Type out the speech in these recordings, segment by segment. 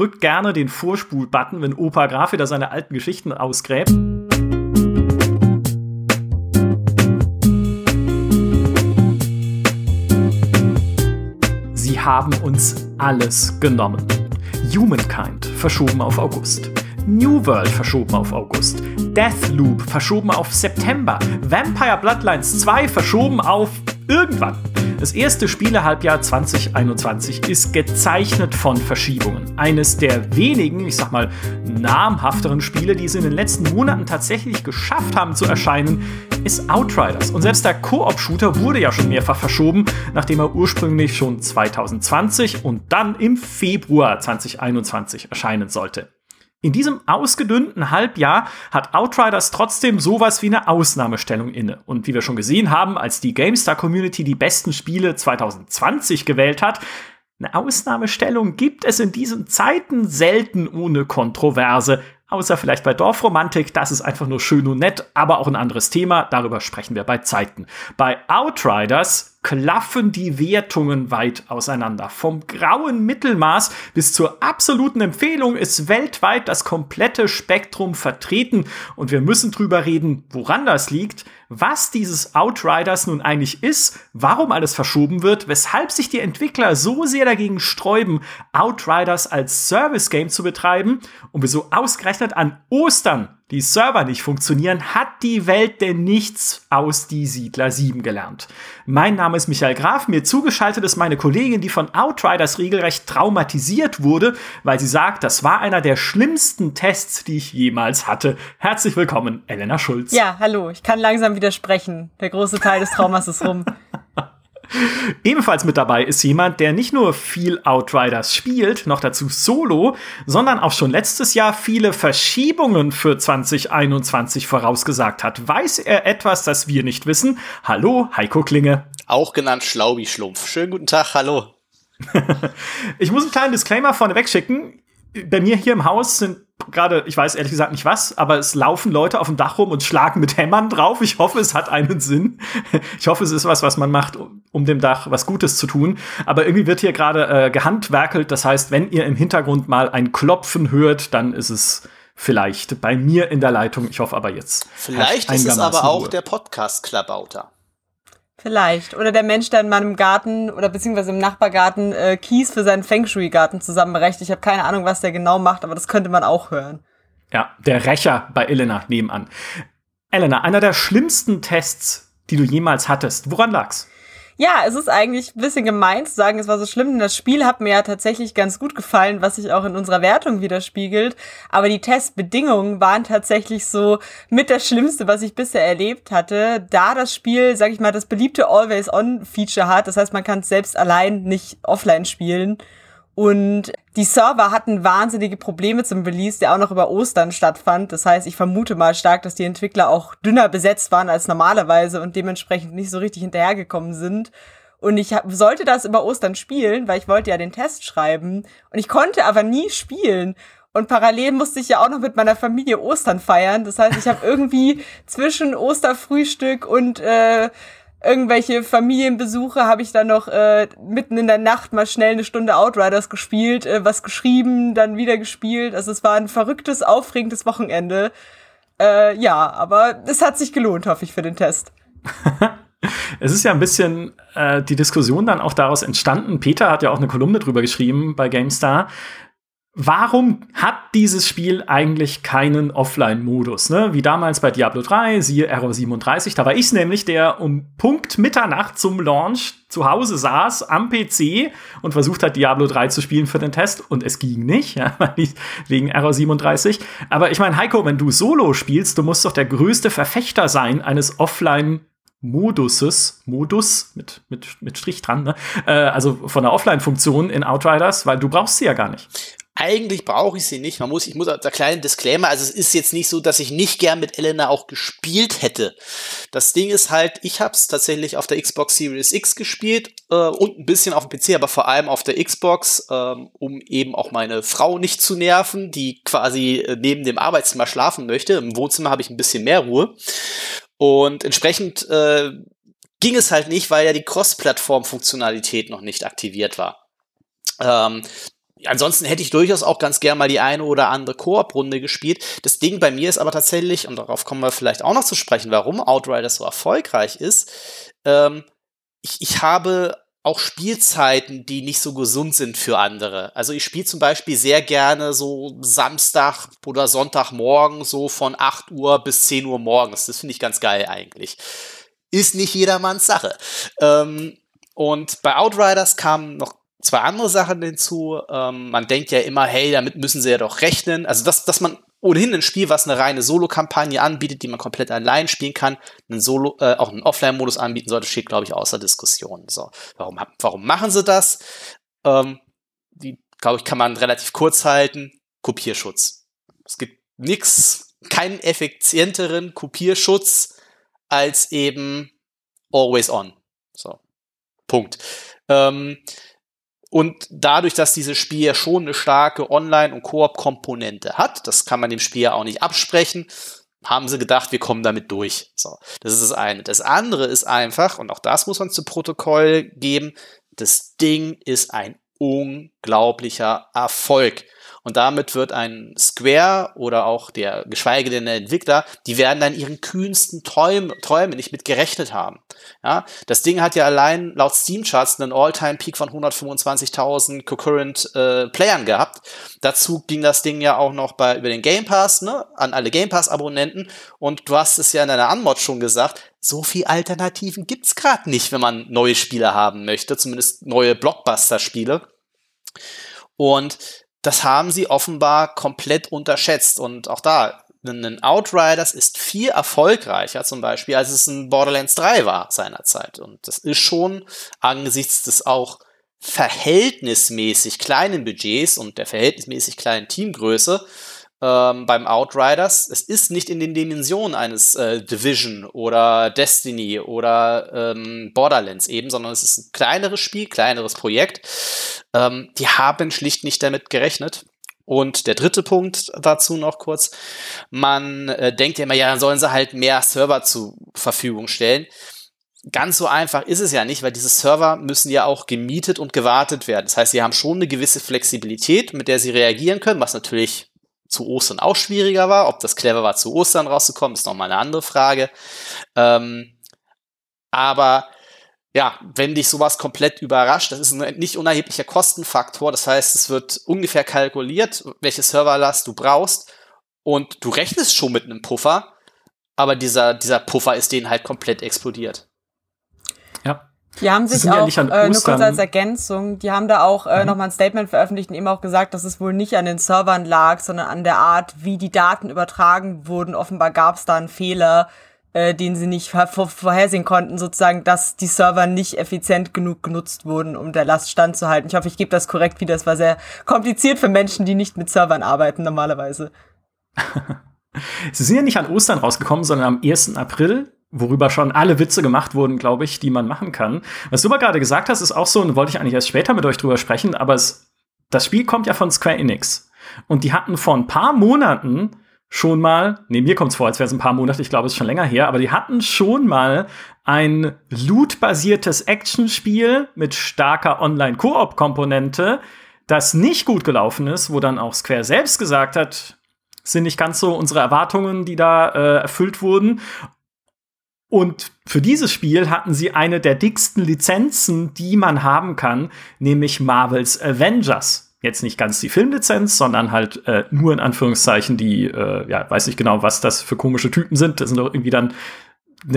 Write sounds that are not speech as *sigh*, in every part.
drückt gerne den Vorspul-Button, wenn Opa Graf wieder seine alten Geschichten ausgräbt. Sie haben uns alles genommen. Humankind verschoben auf August. New World verschoben auf August. Deathloop verschoben auf September. Vampire Bloodlines 2 verschoben auf irgendwann. Das erste Spielehalbjahr 2021 ist gezeichnet von Verschiebungen. Eines der wenigen, ich sag mal, namhafteren Spiele, die es in den letzten Monaten tatsächlich geschafft haben zu erscheinen, ist Outriders. Und selbst der Koop-Shooter wurde ja schon mehrfach verschoben, nachdem er ursprünglich schon 2020 und dann im Februar 2021 erscheinen sollte. In diesem ausgedünnten Halbjahr hat Outriders trotzdem sowas wie eine Ausnahmestellung inne. Und wie wir schon gesehen haben, als die GameStar Community die besten Spiele 2020 gewählt hat, eine Ausnahmestellung gibt es in diesen Zeiten selten ohne Kontroverse. Außer vielleicht bei Dorfromantik, das ist einfach nur schön und nett, aber auch ein anderes Thema, darüber sprechen wir bei Zeiten. Bei Outriders klaffen die Wertungen weit auseinander. Vom grauen Mittelmaß bis zur absoluten Empfehlung ist weltweit das komplette Spektrum vertreten und wir müssen drüber reden, woran das liegt, was dieses Outriders nun eigentlich ist, warum alles verschoben wird, weshalb sich die Entwickler so sehr dagegen sträuben, Outriders als Service Game zu betreiben und wieso ausgerechnet an Ostern die Server nicht funktionieren, hat die Welt denn nichts aus Die Siedler 7 gelernt. Mein Name ist Michael Graf, mir zugeschaltet ist meine Kollegin, die von Outriders regelrecht traumatisiert wurde, weil sie sagt, das war einer der schlimmsten Tests, die ich jemals hatte. Herzlich willkommen, Elena Schulz. Ja, hallo, ich kann langsam widersprechen. Der große Teil des Traumas ist rum. *laughs* Ebenfalls mit dabei ist jemand, der nicht nur viel Outriders spielt, noch dazu solo, sondern auch schon letztes Jahr viele Verschiebungen für 2021 vorausgesagt hat. Weiß er etwas, das wir nicht wissen? Hallo, Heiko Klinge. Auch genannt Schlaubi-Schlumpf. Schönen guten Tag, hallo. *laughs* ich muss einen kleinen Disclaimer vorneweg schicken. Bei mir hier im Haus sind gerade, ich weiß ehrlich gesagt nicht was, aber es laufen Leute auf dem Dach rum und schlagen mit Hämmern drauf. Ich hoffe, es hat einen Sinn. Ich hoffe, es ist was, was man macht, um dem Dach was Gutes zu tun. Aber irgendwie wird hier gerade äh, gehandwerkelt. Das heißt, wenn ihr im Hintergrund mal ein Klopfen hört, dann ist es vielleicht bei mir in der Leitung. Ich hoffe aber jetzt. Vielleicht ist es aber auch Ruhe. der Podcast-Klabauter. Vielleicht. Oder der Mensch, der in meinem Garten oder beziehungsweise im Nachbargarten äh, Kies für seinen Feng Shui-Garten zusammenrecht. Ich habe keine Ahnung, was der genau macht, aber das könnte man auch hören. Ja, der Rächer bei Elena nebenan. Elena, einer der schlimmsten Tests, die du jemals hattest. Woran lag's? Ja, es ist eigentlich ein bisschen gemein zu sagen, es war so schlimm, denn das Spiel hat mir ja tatsächlich ganz gut gefallen, was sich auch in unserer Wertung widerspiegelt. Aber die Testbedingungen waren tatsächlich so mit das Schlimmste, was ich bisher erlebt hatte, da das Spiel, sag ich mal, das beliebte Always-On-Feature hat. Das heißt, man kann es selbst allein nicht offline spielen. Und die Server hatten wahnsinnige Probleme zum Release, der auch noch über Ostern stattfand. Das heißt, ich vermute mal stark, dass die Entwickler auch dünner besetzt waren als normalerweise und dementsprechend nicht so richtig hinterhergekommen sind. Und ich sollte das über Ostern spielen, weil ich wollte ja den Test schreiben. Und ich konnte aber nie spielen. Und parallel musste ich ja auch noch mit meiner Familie Ostern feiern. Das heißt, ich habe *laughs* irgendwie zwischen Osterfrühstück und äh, irgendwelche Familienbesuche habe ich dann noch äh, mitten in der Nacht mal schnell eine Stunde Outriders gespielt, äh, was geschrieben, dann wieder gespielt. Also es war ein verrücktes, aufregendes Wochenende. Äh, ja, aber es hat sich gelohnt, hoffe ich, für den Test. *laughs* es ist ja ein bisschen äh, die Diskussion dann auch daraus entstanden. Peter hat ja auch eine Kolumne drüber geschrieben bei GameStar, Warum hat dieses Spiel eigentlich keinen Offline-Modus? Ne? Wie damals bei Diablo 3, siehe Error 37. Da war ich nämlich, der um Punkt Mitternacht zum Launch zu Hause saß am PC und versucht hat, Diablo 3 zu spielen für den Test. Und es ging nicht, *laughs* ja, wegen Error 37. Aber ich meine, Heiko, wenn du Solo spielst, du musst doch der größte Verfechter sein eines Offline- Moduses, Modus mit, mit, mit Strich dran, ne? Äh, also von der Offline-Funktion in Outriders, weil du brauchst sie ja gar nicht. Eigentlich brauche ich sie nicht. Man muss, ich muss da kleinen Disclaimer, also es ist jetzt nicht so, dass ich nicht gern mit Elena auch gespielt hätte. Das Ding ist halt, ich habe es tatsächlich auf der Xbox Series X gespielt äh, und ein bisschen auf dem PC, aber vor allem auf der Xbox, ähm, um eben auch meine Frau nicht zu nerven, die quasi äh, neben dem Arbeitszimmer schlafen möchte. Im Wohnzimmer habe ich ein bisschen mehr Ruhe. Und entsprechend äh, ging es halt nicht, weil ja die Cross-Plattform-Funktionalität noch nicht aktiviert war. Ähm, ansonsten hätte ich durchaus auch ganz gern mal die eine oder andere Koop-Runde gespielt. Das Ding bei mir ist aber tatsächlich, und darauf kommen wir vielleicht auch noch zu sprechen, warum Outriders so erfolgreich ist. Ähm, ich, ich habe auch Spielzeiten, die nicht so gesund sind für andere. Also ich spiele zum Beispiel sehr gerne so Samstag oder Sonntagmorgen so von 8 Uhr bis 10 Uhr morgens. Das finde ich ganz geil eigentlich. Ist nicht jedermanns Sache. Ähm, und bei Outriders kamen noch zwei andere Sachen hinzu. Ähm, man denkt ja immer, hey, damit müssen sie ja doch rechnen. Also, dass, dass man ohnehin ein Spiel, was eine reine Solo-Kampagne anbietet, die man komplett allein spielen kann, einen Solo, äh, auch einen Offline-Modus anbieten sollte, steht, glaube ich, außer Diskussion. So, warum, warum machen sie das? Ähm, die, glaube ich, kann man relativ kurz halten. Kopierschutz. Es gibt nichts, keinen effizienteren Kopierschutz als eben Always On. So. Punkt. Ähm, und dadurch, dass dieses Spiel ja schon eine starke Online- und Koop-Komponente hat, das kann man dem Spiel ja auch nicht absprechen, haben sie gedacht, wir kommen damit durch. So, das ist das eine. Das andere ist einfach, und auch das muss man zu Protokoll geben, das Ding ist ein unglaublicher Erfolg. Und damit wird ein Square oder auch der, geschweige denn der Entwickler, die werden dann ihren kühnsten Träumen, Träume nicht mit gerechnet haben. Ja, das Ding hat ja allein laut Steam Charts einen All-Time-Peak von 125.000 concurrent äh, Playern gehabt. Dazu ging das Ding ja auch noch bei, über den Game Pass, ne, an alle Game Pass Abonnenten. Und du hast es ja in deiner Anmod schon gesagt, so viel Alternativen gibt's gerade nicht, wenn man neue Spiele haben möchte, zumindest neue Blockbuster-Spiele. Und das haben sie offenbar komplett unterschätzt. Und auch da, ein Outriders ist viel erfolgreicher zum Beispiel, als es ein Borderlands 3 war seinerzeit. Und das ist schon angesichts des auch verhältnismäßig kleinen Budgets und der verhältnismäßig kleinen Teamgröße ähm, beim Outriders. Es ist nicht in den Dimensionen eines äh, Division oder Destiny oder ähm, Borderlands eben, sondern es ist ein kleineres Spiel, kleineres Projekt. Ähm, die haben schlicht nicht damit gerechnet. Und der dritte Punkt dazu noch kurz. Man äh, denkt ja immer, ja, dann sollen sie halt mehr Server zur Verfügung stellen. Ganz so einfach ist es ja nicht, weil diese Server müssen ja auch gemietet und gewartet werden. Das heißt, sie haben schon eine gewisse Flexibilität, mit der sie reagieren können, was natürlich zu Ostern auch schwieriger war. Ob das clever war, zu Ostern rauszukommen, ist nochmal eine andere Frage. Ähm, aber ja, wenn dich sowas komplett überrascht, das ist ein nicht unerheblicher Kostenfaktor. Das heißt, es wird ungefähr kalkuliert, welche Serverlast du brauchst. Und du rechnest schon mit einem Puffer, aber dieser, dieser Puffer ist denen halt komplett explodiert. Die haben sich auch, ja äh, nur kurz als Ergänzung, die haben da auch äh, mhm. nochmal ein Statement veröffentlicht und eben auch gesagt, dass es wohl nicht an den Servern lag, sondern an der Art, wie die Daten übertragen wurden. Offenbar gab es da einen Fehler, äh, den sie nicht vor vorhersehen konnten, sozusagen, dass die Server nicht effizient genug genutzt wurden, um der Last standzuhalten. Ich hoffe, ich gebe das korrekt wieder. Es war sehr kompliziert für Menschen, die nicht mit Servern arbeiten normalerweise. *laughs* sie sind ja nicht an Ostern rausgekommen, sondern am 1. April worüber schon alle Witze gemacht wurden, glaube ich, die man machen kann. Was du aber gerade gesagt hast, ist auch so, und wollte ich eigentlich erst später mit euch drüber sprechen, aber es, das Spiel kommt ja von Square Enix. Und die hatten vor ein paar Monaten schon mal, nee, mir kommt es vor, als wäre es ein paar Monate, ich glaube, es ist schon länger her, aber die hatten schon mal ein Loot-basiertes Actionspiel mit starker Online-Koop-Komponente, das nicht gut gelaufen ist, wo dann auch Square selbst gesagt hat, sind nicht ganz so unsere Erwartungen, die da äh, erfüllt wurden. Und für dieses Spiel hatten sie eine der dicksten Lizenzen, die man haben kann, nämlich Marvels Avengers. Jetzt nicht ganz die Filmlizenz, sondern halt äh, nur in Anführungszeichen die, äh, ja, weiß ich genau, was das für komische Typen sind. Das sind doch irgendwie dann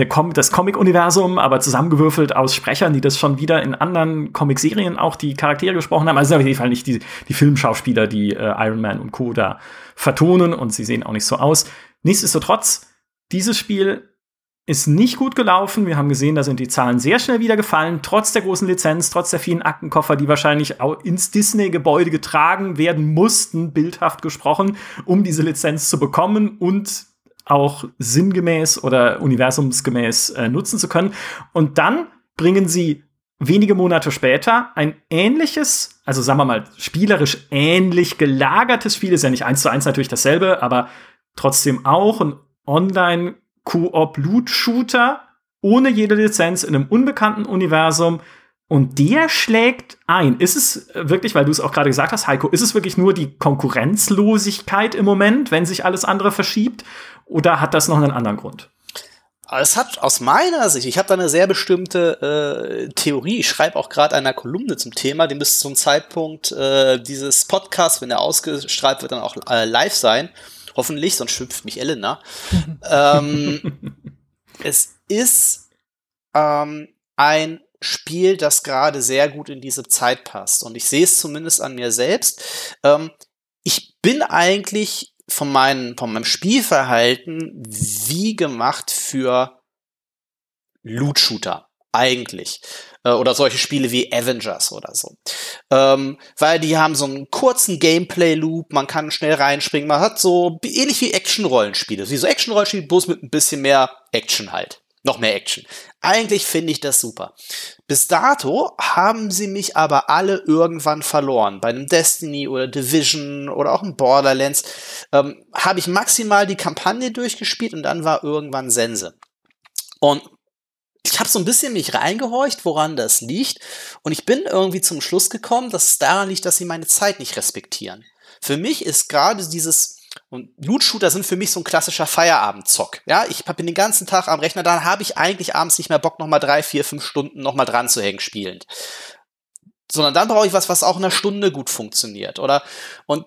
Com das Comic-Universum, aber zusammengewürfelt aus Sprechern, die das schon wieder in anderen Comic-Serien auch die Charaktere gesprochen haben. Also auf jeden Fall nicht die, die Filmschauspieler, die äh, Iron Man und Co. da vertonen und sie sehen auch nicht so aus. Nichtsdestotrotz, dieses Spiel ist nicht gut gelaufen. Wir haben gesehen, da sind die Zahlen sehr schnell wieder gefallen, trotz der großen Lizenz, trotz der vielen Aktenkoffer, die wahrscheinlich auch ins Disney-Gebäude getragen werden mussten, bildhaft gesprochen, um diese Lizenz zu bekommen und auch sinngemäß oder universumsgemäß äh, nutzen zu können. Und dann bringen sie wenige Monate später ein ähnliches, also sagen wir mal, spielerisch ähnlich gelagertes Spiel, ist ja nicht eins zu eins natürlich dasselbe, aber trotzdem auch ein Online- Koop-Loot-Shooter ohne jede Lizenz in einem unbekannten Universum. Und der schlägt ein. Ist es wirklich, weil du es auch gerade gesagt hast, Heiko, ist es wirklich nur die Konkurrenzlosigkeit im Moment, wenn sich alles andere verschiebt? Oder hat das noch einen anderen Grund? Es hat aus meiner Sicht, ich habe da eine sehr bestimmte äh, Theorie. Ich schreibe auch gerade eine Kolumne zum Thema, die müsste zum Zeitpunkt äh, dieses Podcasts, wenn er ausgestrahlt wird, dann auch äh, live sein. Hoffentlich, sonst schimpft mich Elena. ähm, *laughs* es ist ähm, ein Spiel, das gerade sehr gut in diese Zeit passt. Und ich sehe es zumindest an mir selbst. Ähm, ich bin eigentlich von, meinen, von meinem Spielverhalten wie gemacht für Loot-Shooter. Eigentlich. Äh, oder solche Spiele wie Avengers oder so. Ähm, weil die haben so einen kurzen Gameplay-Loop, man kann schnell reinspringen, man hat so ähnlich wie Action-Rollenspiele. Wie so Action-Rollenspiele, bloß mit ein bisschen mehr Action halt. Noch mehr Action. Eigentlich finde ich das super. Bis dato haben sie mich aber alle irgendwann verloren. Bei einem Destiny oder Division oder auch ein Borderlands ähm, habe ich maximal die Kampagne durchgespielt und dann war irgendwann Sense. Und ich habe so ein bisschen mich reingehorcht, woran das liegt. Und ich bin irgendwie zum Schluss gekommen, dass es daran liegt, dass sie meine Zeit nicht respektieren. Für mich ist gerade dieses und Loot-Shooter sind für mich so ein klassischer Feierabendzock. Ja, ich bin den ganzen Tag am Rechner, dann habe ich eigentlich abends nicht mehr Bock, nochmal drei, vier, fünf Stunden nochmal dran zu hängen spielend. Sondern dann brauche ich was, was auch in einer Stunde gut funktioniert, oder? Und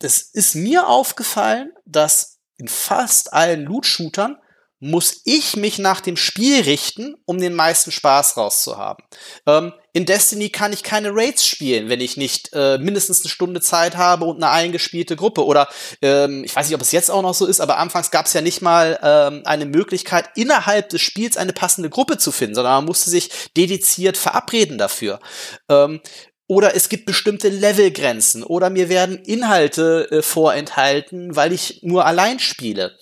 es ist mir aufgefallen, dass in fast allen Loot-Shootern muss ich mich nach dem Spiel richten, um den meisten Spaß rauszuhaben. Ähm, in Destiny kann ich keine Raids spielen, wenn ich nicht äh, mindestens eine Stunde Zeit habe und eine eingespielte Gruppe. Oder ähm, ich weiß nicht, ob es jetzt auch noch so ist, aber anfangs gab es ja nicht mal ähm, eine Möglichkeit, innerhalb des Spiels eine passende Gruppe zu finden, sondern man musste sich dediziert verabreden dafür. Ähm, oder es gibt bestimmte Levelgrenzen oder mir werden Inhalte äh, vorenthalten, weil ich nur allein spiele.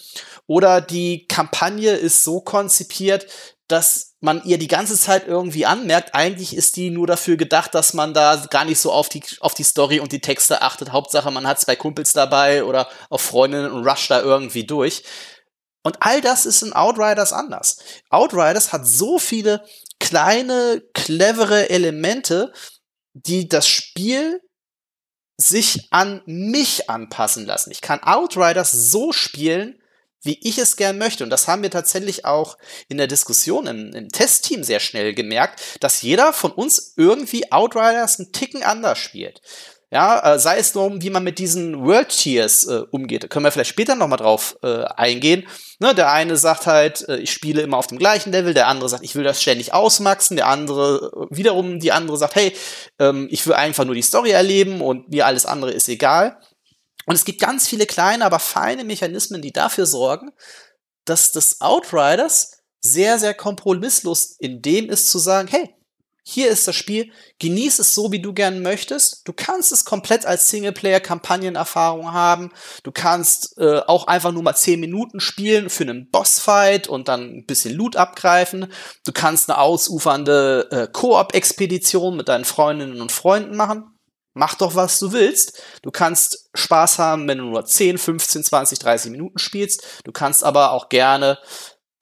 Oder die Kampagne ist so konzipiert, dass man ihr die ganze Zeit irgendwie anmerkt, eigentlich ist die nur dafür gedacht, dass man da gar nicht so auf die, auf die Story und die Texte achtet. Hauptsache, man hat zwei Kumpels dabei oder auf Freundinnen und rush da irgendwie durch. Und all das ist in Outriders anders. Outriders hat so viele kleine, clevere Elemente, die das Spiel sich an mich anpassen lassen. Ich kann Outriders so spielen, wie ich es gern möchte. Und das haben wir tatsächlich auch in der Diskussion im, im Testteam sehr schnell gemerkt, dass jeder von uns irgendwie Outriders einen Ticken anders spielt. Ja, äh, sei es nur, wie man mit diesen World Tiers äh, umgeht. Da können wir vielleicht später nochmal drauf äh, eingehen. Ne, der eine sagt halt, äh, ich spiele immer auf dem gleichen Level, der andere sagt, ich will das ständig ausmaxen, der andere äh, wiederum, die andere sagt, hey, ähm, ich will einfach nur die Story erleben und mir alles andere ist egal. Und es gibt ganz viele kleine, aber feine Mechanismen, die dafür sorgen, dass das Outriders sehr, sehr kompromisslos in dem ist zu sagen, hey, hier ist das Spiel, genieß es so, wie du gern möchtest. Du kannst es komplett als Singleplayer-Kampagnenerfahrung haben. Du kannst äh, auch einfach nur mal 10 Minuten spielen für einen Bossfight und dann ein bisschen Loot abgreifen. Du kannst eine ausufernde äh, Koop-Expedition mit deinen Freundinnen und Freunden machen mach doch, was du willst. Du kannst Spaß haben, wenn du nur 10, 15, 20, 30 Minuten spielst. Du kannst aber auch gerne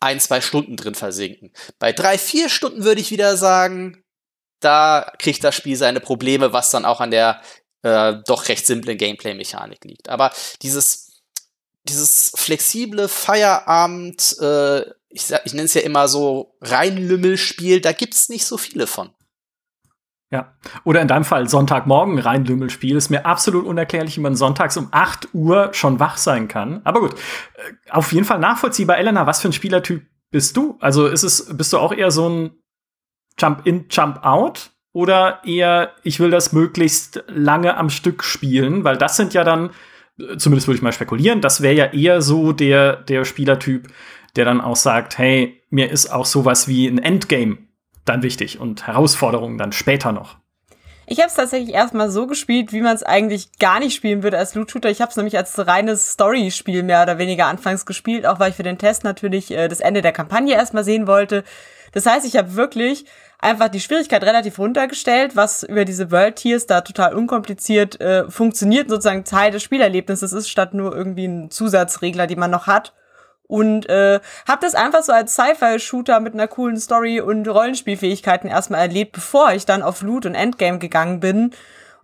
ein, zwei Stunden drin versinken. Bei drei, vier Stunden würde ich wieder sagen, da kriegt das Spiel seine Probleme, was dann auch an der äh, doch recht simplen Gameplay-Mechanik liegt. Aber dieses, dieses flexible Feierabend, äh, ich, ich nenne es ja immer so Reinlümmelspiel, da gibt's nicht so viele von. Ja. Oder in deinem Fall Sonntagmorgen rein Lümmelspiel. Ist mir absolut unerklärlich, wie man sonntags um 8 Uhr schon wach sein kann. Aber gut, äh, auf jeden Fall nachvollziehbar. Elena, was für ein Spielertyp bist du? Also ist es, bist du auch eher so ein Jump-in, Jump-out? Oder eher, ich will das möglichst lange am Stück spielen? Weil das sind ja dann, äh, zumindest würde ich mal spekulieren, das wäre ja eher so der, der Spielertyp, der dann auch sagt, hey, mir ist auch sowas wie ein Endgame dann wichtig und Herausforderungen dann später noch. Ich habe es tatsächlich erstmal so gespielt, wie man es eigentlich gar nicht spielen würde als Loot-Shooter. Ich habe es nämlich als reines Story-Spiel mehr oder weniger anfangs gespielt, auch weil ich für den Test natürlich äh, das Ende der Kampagne erstmal sehen wollte. Das heißt, ich habe wirklich einfach die Schwierigkeit relativ runtergestellt, was über diese World Tiers da total unkompliziert äh, funktioniert, sozusagen Teil des Spielerlebnisses ist, statt nur irgendwie ein Zusatzregler, die man noch hat. Und äh, habe das einfach so als Sci-Fi-Shooter mit einer coolen Story und Rollenspielfähigkeiten erstmal erlebt, bevor ich dann auf Loot und Endgame gegangen bin.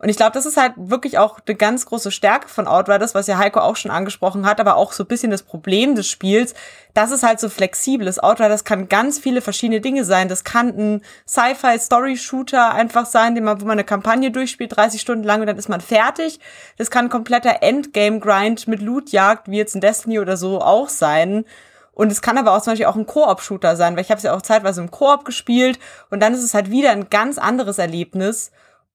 Und ich glaube, das ist halt wirklich auch eine ganz große Stärke von Outriders, was ja Heiko auch schon angesprochen hat, aber auch so ein bisschen das Problem des Spiels, dass es halt so flexibel ist. Outriders kann ganz viele verschiedene Dinge sein. Das kann ein Sci-Fi-Story-Shooter einfach sein, den man, wo man eine Kampagne durchspielt, 30 Stunden lang und dann ist man fertig. Das kann ein kompletter Endgame-Grind mit Lootjagd, wie jetzt in Destiny oder so, auch sein. Und es kann aber auch zum Beispiel auch ein Koop-Shooter sein, weil ich habe es ja auch zeitweise im Koop gespielt und dann ist es halt wieder ein ganz anderes Erlebnis.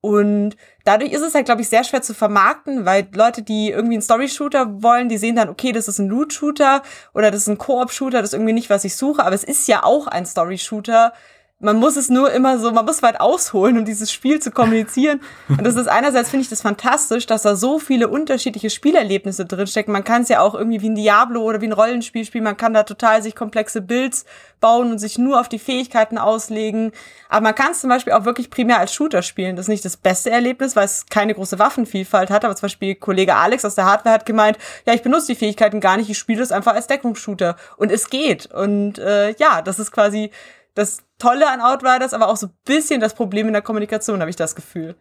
Und dadurch ist es halt, glaube ich, sehr schwer zu vermarkten, weil Leute, die irgendwie einen Story-Shooter wollen, die sehen dann, okay, das ist ein Loot-Shooter oder das ist ein Koop-Shooter, das ist irgendwie nicht, was ich suche, aber es ist ja auch ein Story-Shooter man muss es nur immer so, man muss weit ausholen, um dieses Spiel zu kommunizieren. Und das ist einerseits finde ich das fantastisch, dass da so viele unterschiedliche Spielerlebnisse drinstecken. Man kann es ja auch irgendwie wie ein Diablo oder wie ein Rollenspiel spielen. Man kann da total sich komplexe Builds bauen und sich nur auf die Fähigkeiten auslegen. Aber man kann es zum Beispiel auch wirklich primär als Shooter spielen. Das ist nicht das beste Erlebnis, weil es keine große Waffenvielfalt hat. Aber zum Beispiel Kollege Alex aus der Hardware hat gemeint, ja, ich benutze die Fähigkeiten gar nicht, ich spiele das einfach als Deckungsshooter. Und es geht. Und äh, ja, das ist quasi das Tolle an Outriders, aber auch so ein bisschen das Problem in der Kommunikation, habe ich das Gefühl.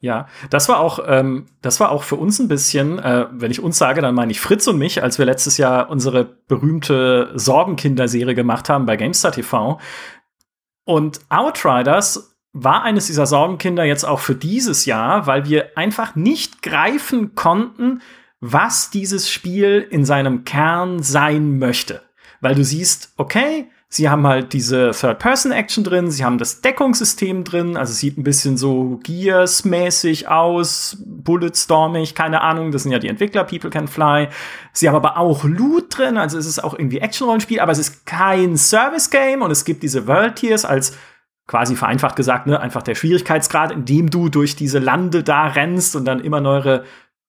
Ja, das war auch, ähm, das war auch für uns ein bisschen, äh, wenn ich uns sage, dann meine ich Fritz und mich, als wir letztes Jahr unsere berühmte Sorgenkinder-Serie gemacht haben bei GameStar TV. Und Outriders war eines dieser Sorgenkinder jetzt auch für dieses Jahr, weil wir einfach nicht greifen konnten, was dieses Spiel in seinem Kern sein möchte. Weil du siehst, okay, Sie haben halt diese Third-Person-Action drin, sie haben das Deckungssystem drin, also sieht ein bisschen so Gears-mäßig aus, Bulletstormig, keine Ahnung, das sind ja die Entwickler, People Can Fly. Sie haben aber auch Loot drin, also es ist auch irgendwie Action-Rollenspiel, aber es ist kein Service-Game und es gibt diese World-Tiers als quasi vereinfacht gesagt, ne, einfach der Schwierigkeitsgrad, in dem du durch diese Lande da rennst und dann immer neuere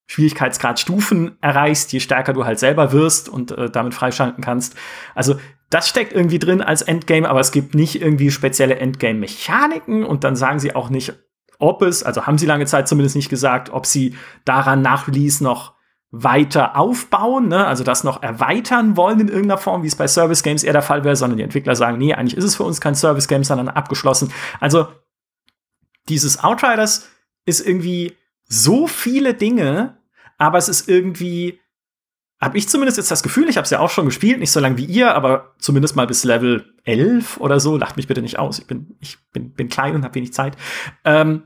Schwierigkeitsgradstufen erreichst, je stärker du halt selber wirst und äh, damit freischalten kannst. Also das steckt irgendwie drin als Endgame, aber es gibt nicht irgendwie spezielle Endgame-Mechaniken und dann sagen sie auch nicht, ob es, also haben sie lange Zeit zumindest nicht gesagt, ob sie daran nach Release noch weiter aufbauen, ne? also das noch erweitern wollen in irgendeiner Form, wie es bei Service Games eher der Fall wäre, sondern die Entwickler sagen, nee, eigentlich ist es für uns kein Service Game, sondern abgeschlossen. Also dieses Outriders ist irgendwie so viele Dinge, aber es ist irgendwie habe ich zumindest jetzt das Gefühl, ich habe es ja auch schon gespielt, nicht so lange wie ihr, aber zumindest mal bis Level 11 oder so. Lacht mich bitte nicht aus, ich bin, ich bin, bin klein und habe wenig Zeit. Ähm,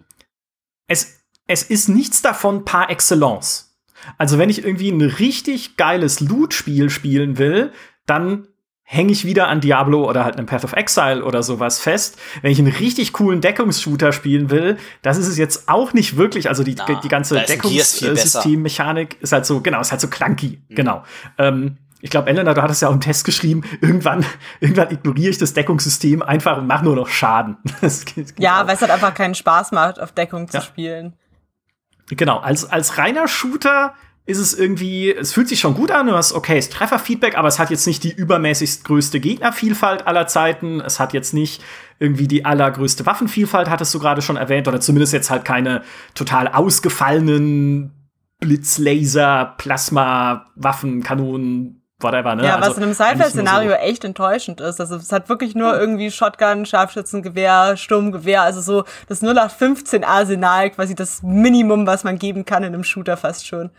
es, es ist nichts davon par excellence. Also wenn ich irgendwie ein richtig geiles Loot-Spiel spielen will, dann hänge ich wieder an Diablo oder halt einem Path of Exile oder sowas fest. Wenn ich einen richtig coolen Deckungsshooter spielen will, das ist es jetzt auch nicht wirklich. Also die, Na, die ganze Deckungssystemmechanik ist halt so, genau, ist halt so clunky, mhm. genau. Ähm, ich glaube, Elena, du hattest ja auch einen Test geschrieben, irgendwann, *laughs* irgendwann ignoriere ich das Deckungssystem einfach und mache nur noch Schaden. *laughs* ja, weil es halt einfach keinen Spaß macht, auf Deckung zu ja. spielen. Genau, als, als reiner Shooter ist es irgendwie, es fühlt sich schon gut an, du hast okay, es Trefferfeedback, aber es hat jetzt nicht die übermäßigst größte Gegnervielfalt aller Zeiten, es hat jetzt nicht irgendwie die allergrößte Waffenvielfalt, hattest du gerade schon erwähnt, oder zumindest jetzt halt keine total ausgefallenen Blitzlaser, Plasma, Waffen, Kanonen, whatever, ne? Ja, was also, in einem Sci-Fi-Szenario so echt enttäuschend ist. Also es hat wirklich nur irgendwie Shotgun, Scharfschützengewehr, Sturmgewehr, also so das 0815 Arsenal, quasi das Minimum, was man geben kann in einem Shooter fast schon.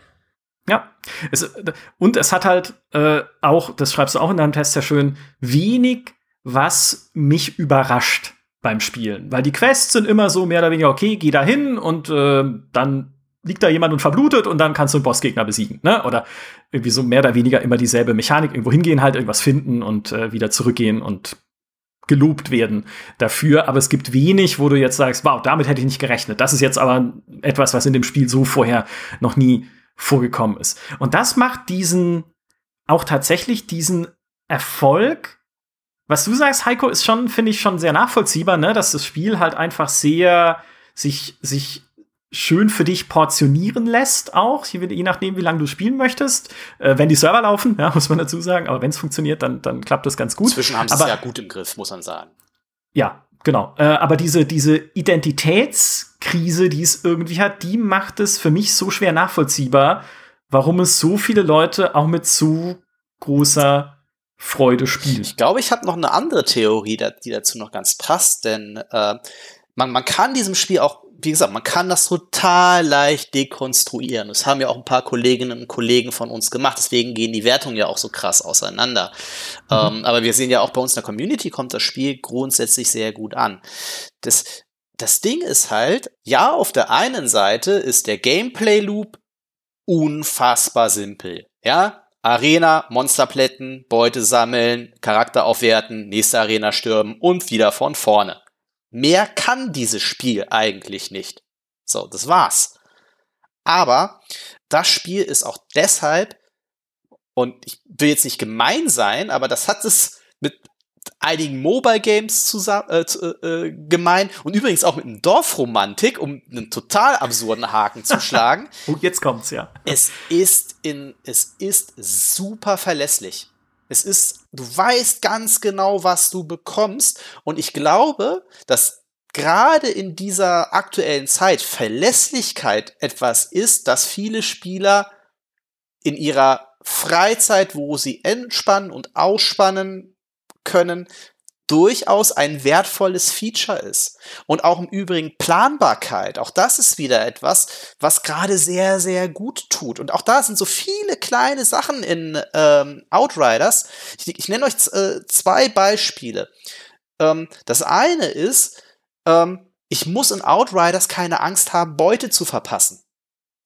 Ja. Es, und es hat halt äh, auch, das schreibst du auch in deinem Test sehr schön, wenig, was mich überrascht beim Spielen. Weil die Quests sind immer so mehr oder weniger, okay, geh da hin und äh, dann liegt da jemand und verblutet und dann kannst du einen Bossgegner besiegen. Ne? Oder irgendwie so mehr oder weniger immer dieselbe Mechanik, irgendwo hingehen, halt irgendwas finden und äh, wieder zurückgehen und gelobt werden dafür. Aber es gibt wenig, wo du jetzt sagst, wow, damit hätte ich nicht gerechnet. Das ist jetzt aber etwas, was in dem Spiel so vorher noch nie vorgekommen ist. Und das macht diesen, auch tatsächlich diesen Erfolg, was du sagst, Heiko, ist schon, finde ich, schon sehr nachvollziehbar, ne, dass das Spiel halt einfach sehr sich, sich schön für dich portionieren lässt, auch, je nachdem, wie lange du spielen möchtest. Äh, wenn die Server laufen, ja, *laughs* muss man dazu sagen, aber wenn es funktioniert, dann, dann klappt das ganz gut. Inzwischen haben sie es ja gut im Griff, muss man sagen. Ja, genau. Äh, aber diese, diese Identitätskrise, die es irgendwie hat, die macht es für mich so schwer nachvollziehbar, warum es so viele Leute auch mit zu großer Freude Spiel. Ich glaube, ich habe noch eine andere Theorie, die dazu noch ganz passt, denn äh, man, man kann diesem Spiel auch, wie gesagt, man kann das total leicht dekonstruieren. Das haben ja auch ein paar Kolleginnen und Kollegen von uns gemacht, deswegen gehen die Wertungen ja auch so krass auseinander. Mhm. Ähm, aber wir sehen ja auch bei uns in der Community kommt das Spiel grundsätzlich sehr gut an. Das, das Ding ist halt, ja, auf der einen Seite ist der Gameplay-Loop unfassbar simpel. Ja, Arena, Monsterplätten, Beute sammeln, Charakter aufwerten, nächste Arena stürmen und wieder von vorne. Mehr kann dieses Spiel eigentlich nicht. So, das war's. Aber das Spiel ist auch deshalb, und ich will jetzt nicht gemein sein, aber das hat es mit einigen Mobile Games zusammen, äh, äh, gemein und übrigens auch mit einem Dorfromantik, um einen total absurden Haken zu schlagen. *laughs* oh, jetzt kommt's ja. Es ist in, es ist super verlässlich. Es ist, du weißt ganz genau, was du bekommst. Und ich glaube, dass gerade in dieser aktuellen Zeit Verlässlichkeit etwas ist, das viele Spieler in ihrer Freizeit, wo sie entspannen und ausspannen können, durchaus ein wertvolles Feature ist. Und auch im Übrigen Planbarkeit. Auch das ist wieder etwas, was gerade sehr, sehr gut tut. Und auch da sind so viele kleine Sachen in ähm, Outriders. Ich, ich nenne euch äh, zwei Beispiele. Ähm, das eine ist, ähm, ich muss in Outriders keine Angst haben, Beute zu verpassen.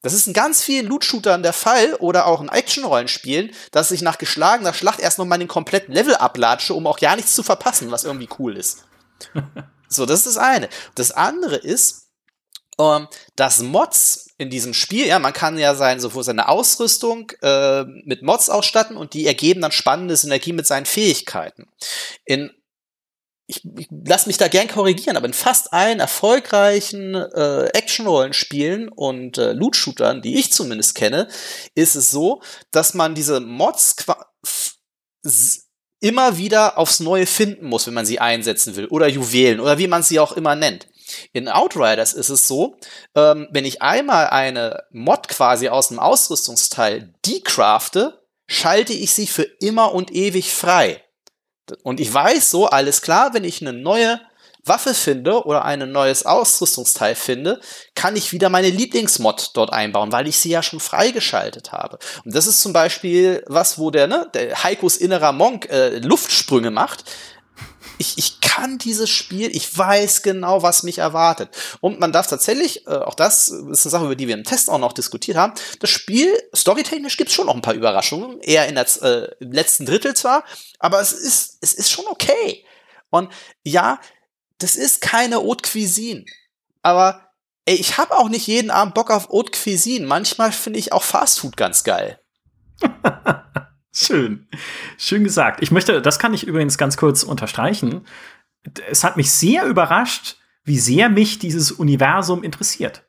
Das ist in ganz vielen Loot-Shootern der Fall oder auch in Action-Rollenspielen, dass ich nach geschlagener Schlacht erst noch mal den kompletten Level ablatsche, um auch ja nichts zu verpassen, was irgendwie cool ist. *laughs* so, das ist das eine. Das andere ist, ähm, dass Mods in diesem Spiel, ja, man kann ja sein, sowohl seine Ausrüstung äh, mit Mods ausstatten und die ergeben dann spannende Synergie mit seinen Fähigkeiten. In ich, ich lass mich da gern korrigieren, aber in fast allen erfolgreichen äh, Action-Rollenspielen und äh, Loot-Shootern, die ich zumindest kenne, ist es so, dass man diese Mods immer wieder aufs Neue finden muss, wenn man sie einsetzen will. Oder Juwelen oder wie man sie auch immer nennt. In Outriders ist es so, ähm, wenn ich einmal eine Mod quasi aus einem Ausrüstungsteil decrafte, schalte ich sie für immer und ewig frei. Und ich weiß so, alles klar, wenn ich eine neue Waffe finde oder ein neues Ausrüstungsteil finde, kann ich wieder meine Lieblingsmod dort einbauen, weil ich sie ja schon freigeschaltet habe. Und das ist zum Beispiel was, wo der, ne, der Heikos innerer Monk äh, Luftsprünge macht ich, ich kann dieses Spiel, ich weiß genau, was mich erwartet. Und man darf tatsächlich, äh, auch das ist eine Sache, über die wir im Test auch noch diskutiert haben, das Spiel, storytechnisch gibt's schon noch ein paar Überraschungen, eher in der äh, letzten Drittel zwar, aber es ist, es ist schon okay. Und ja, das ist keine Haute Cuisine, aber ey, ich habe auch nicht jeden Abend Bock auf Haute Cuisine. Manchmal finde ich auch Fastfood ganz geil. *laughs* Schön. Schön gesagt. Ich möchte, das kann ich übrigens ganz kurz unterstreichen. Es hat mich sehr überrascht, wie sehr mich dieses Universum interessiert.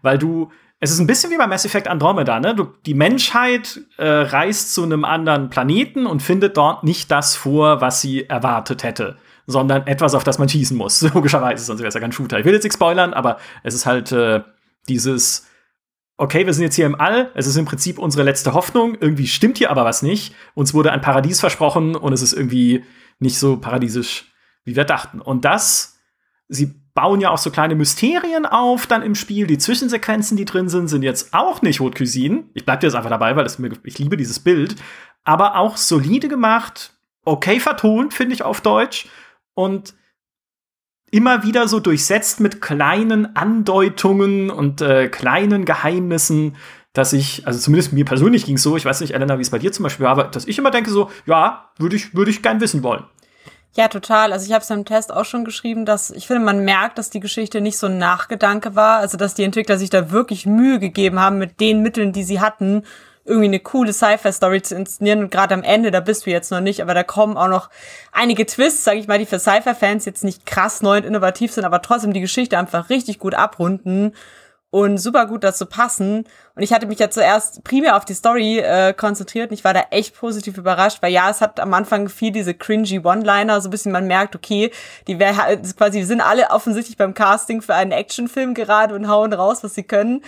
Weil du, es ist ein bisschen wie bei Mass Effect Andromeda, ne? Du, die Menschheit äh, reist zu einem anderen Planeten und findet dort nicht das vor, was sie erwartet hätte, sondern etwas, auf das man schießen muss. *laughs* Logischerweise, sonst wäre es ja kein Shooter. Ich will jetzt nichts spoilern, aber es ist halt äh, dieses okay, wir sind jetzt hier im All, es ist im Prinzip unsere letzte Hoffnung, irgendwie stimmt hier aber was nicht. Uns wurde ein Paradies versprochen und es ist irgendwie nicht so paradiesisch, wie wir dachten. Und das, sie bauen ja auch so kleine Mysterien auf dann im Spiel. Die Zwischensequenzen, die drin sind, sind jetzt auch nicht Haute Cuisine. Ich bleib jetzt einfach dabei, weil das ich liebe dieses Bild. Aber auch solide gemacht, okay vertont, finde ich auf Deutsch. Und immer wieder so durchsetzt mit kleinen Andeutungen und äh, kleinen Geheimnissen, dass ich, also zumindest mir persönlich ging so, ich weiß nicht, Elena, wie es bei dir zum Beispiel war, aber dass ich immer denke so, ja, würde ich, würde ich gern wissen wollen. Ja, total. Also ich habe es im Test auch schon geschrieben, dass ich finde, man merkt, dass die Geschichte nicht so ein Nachgedanke war, also dass die Entwickler sich da wirklich Mühe gegeben haben mit den Mitteln, die sie hatten, irgendwie eine coole Sci-Fi-Story zu inszenieren. Und gerade am Ende, da bist du jetzt noch nicht, aber da kommen auch noch einige Twists, sage ich mal, die für Sci-Fi-Fans jetzt nicht krass neu und innovativ sind, aber trotzdem die Geschichte einfach richtig gut abrunden und super gut dazu passen. Und ich hatte mich ja zuerst primär auf die Story äh, konzentriert und ich war da echt positiv überrascht, weil ja, es hat am Anfang viel diese cringy One-Liner, so ein bisschen man merkt, okay, die wär, quasi, sind alle offensichtlich beim Casting für einen Actionfilm gerade und hauen raus, was sie können.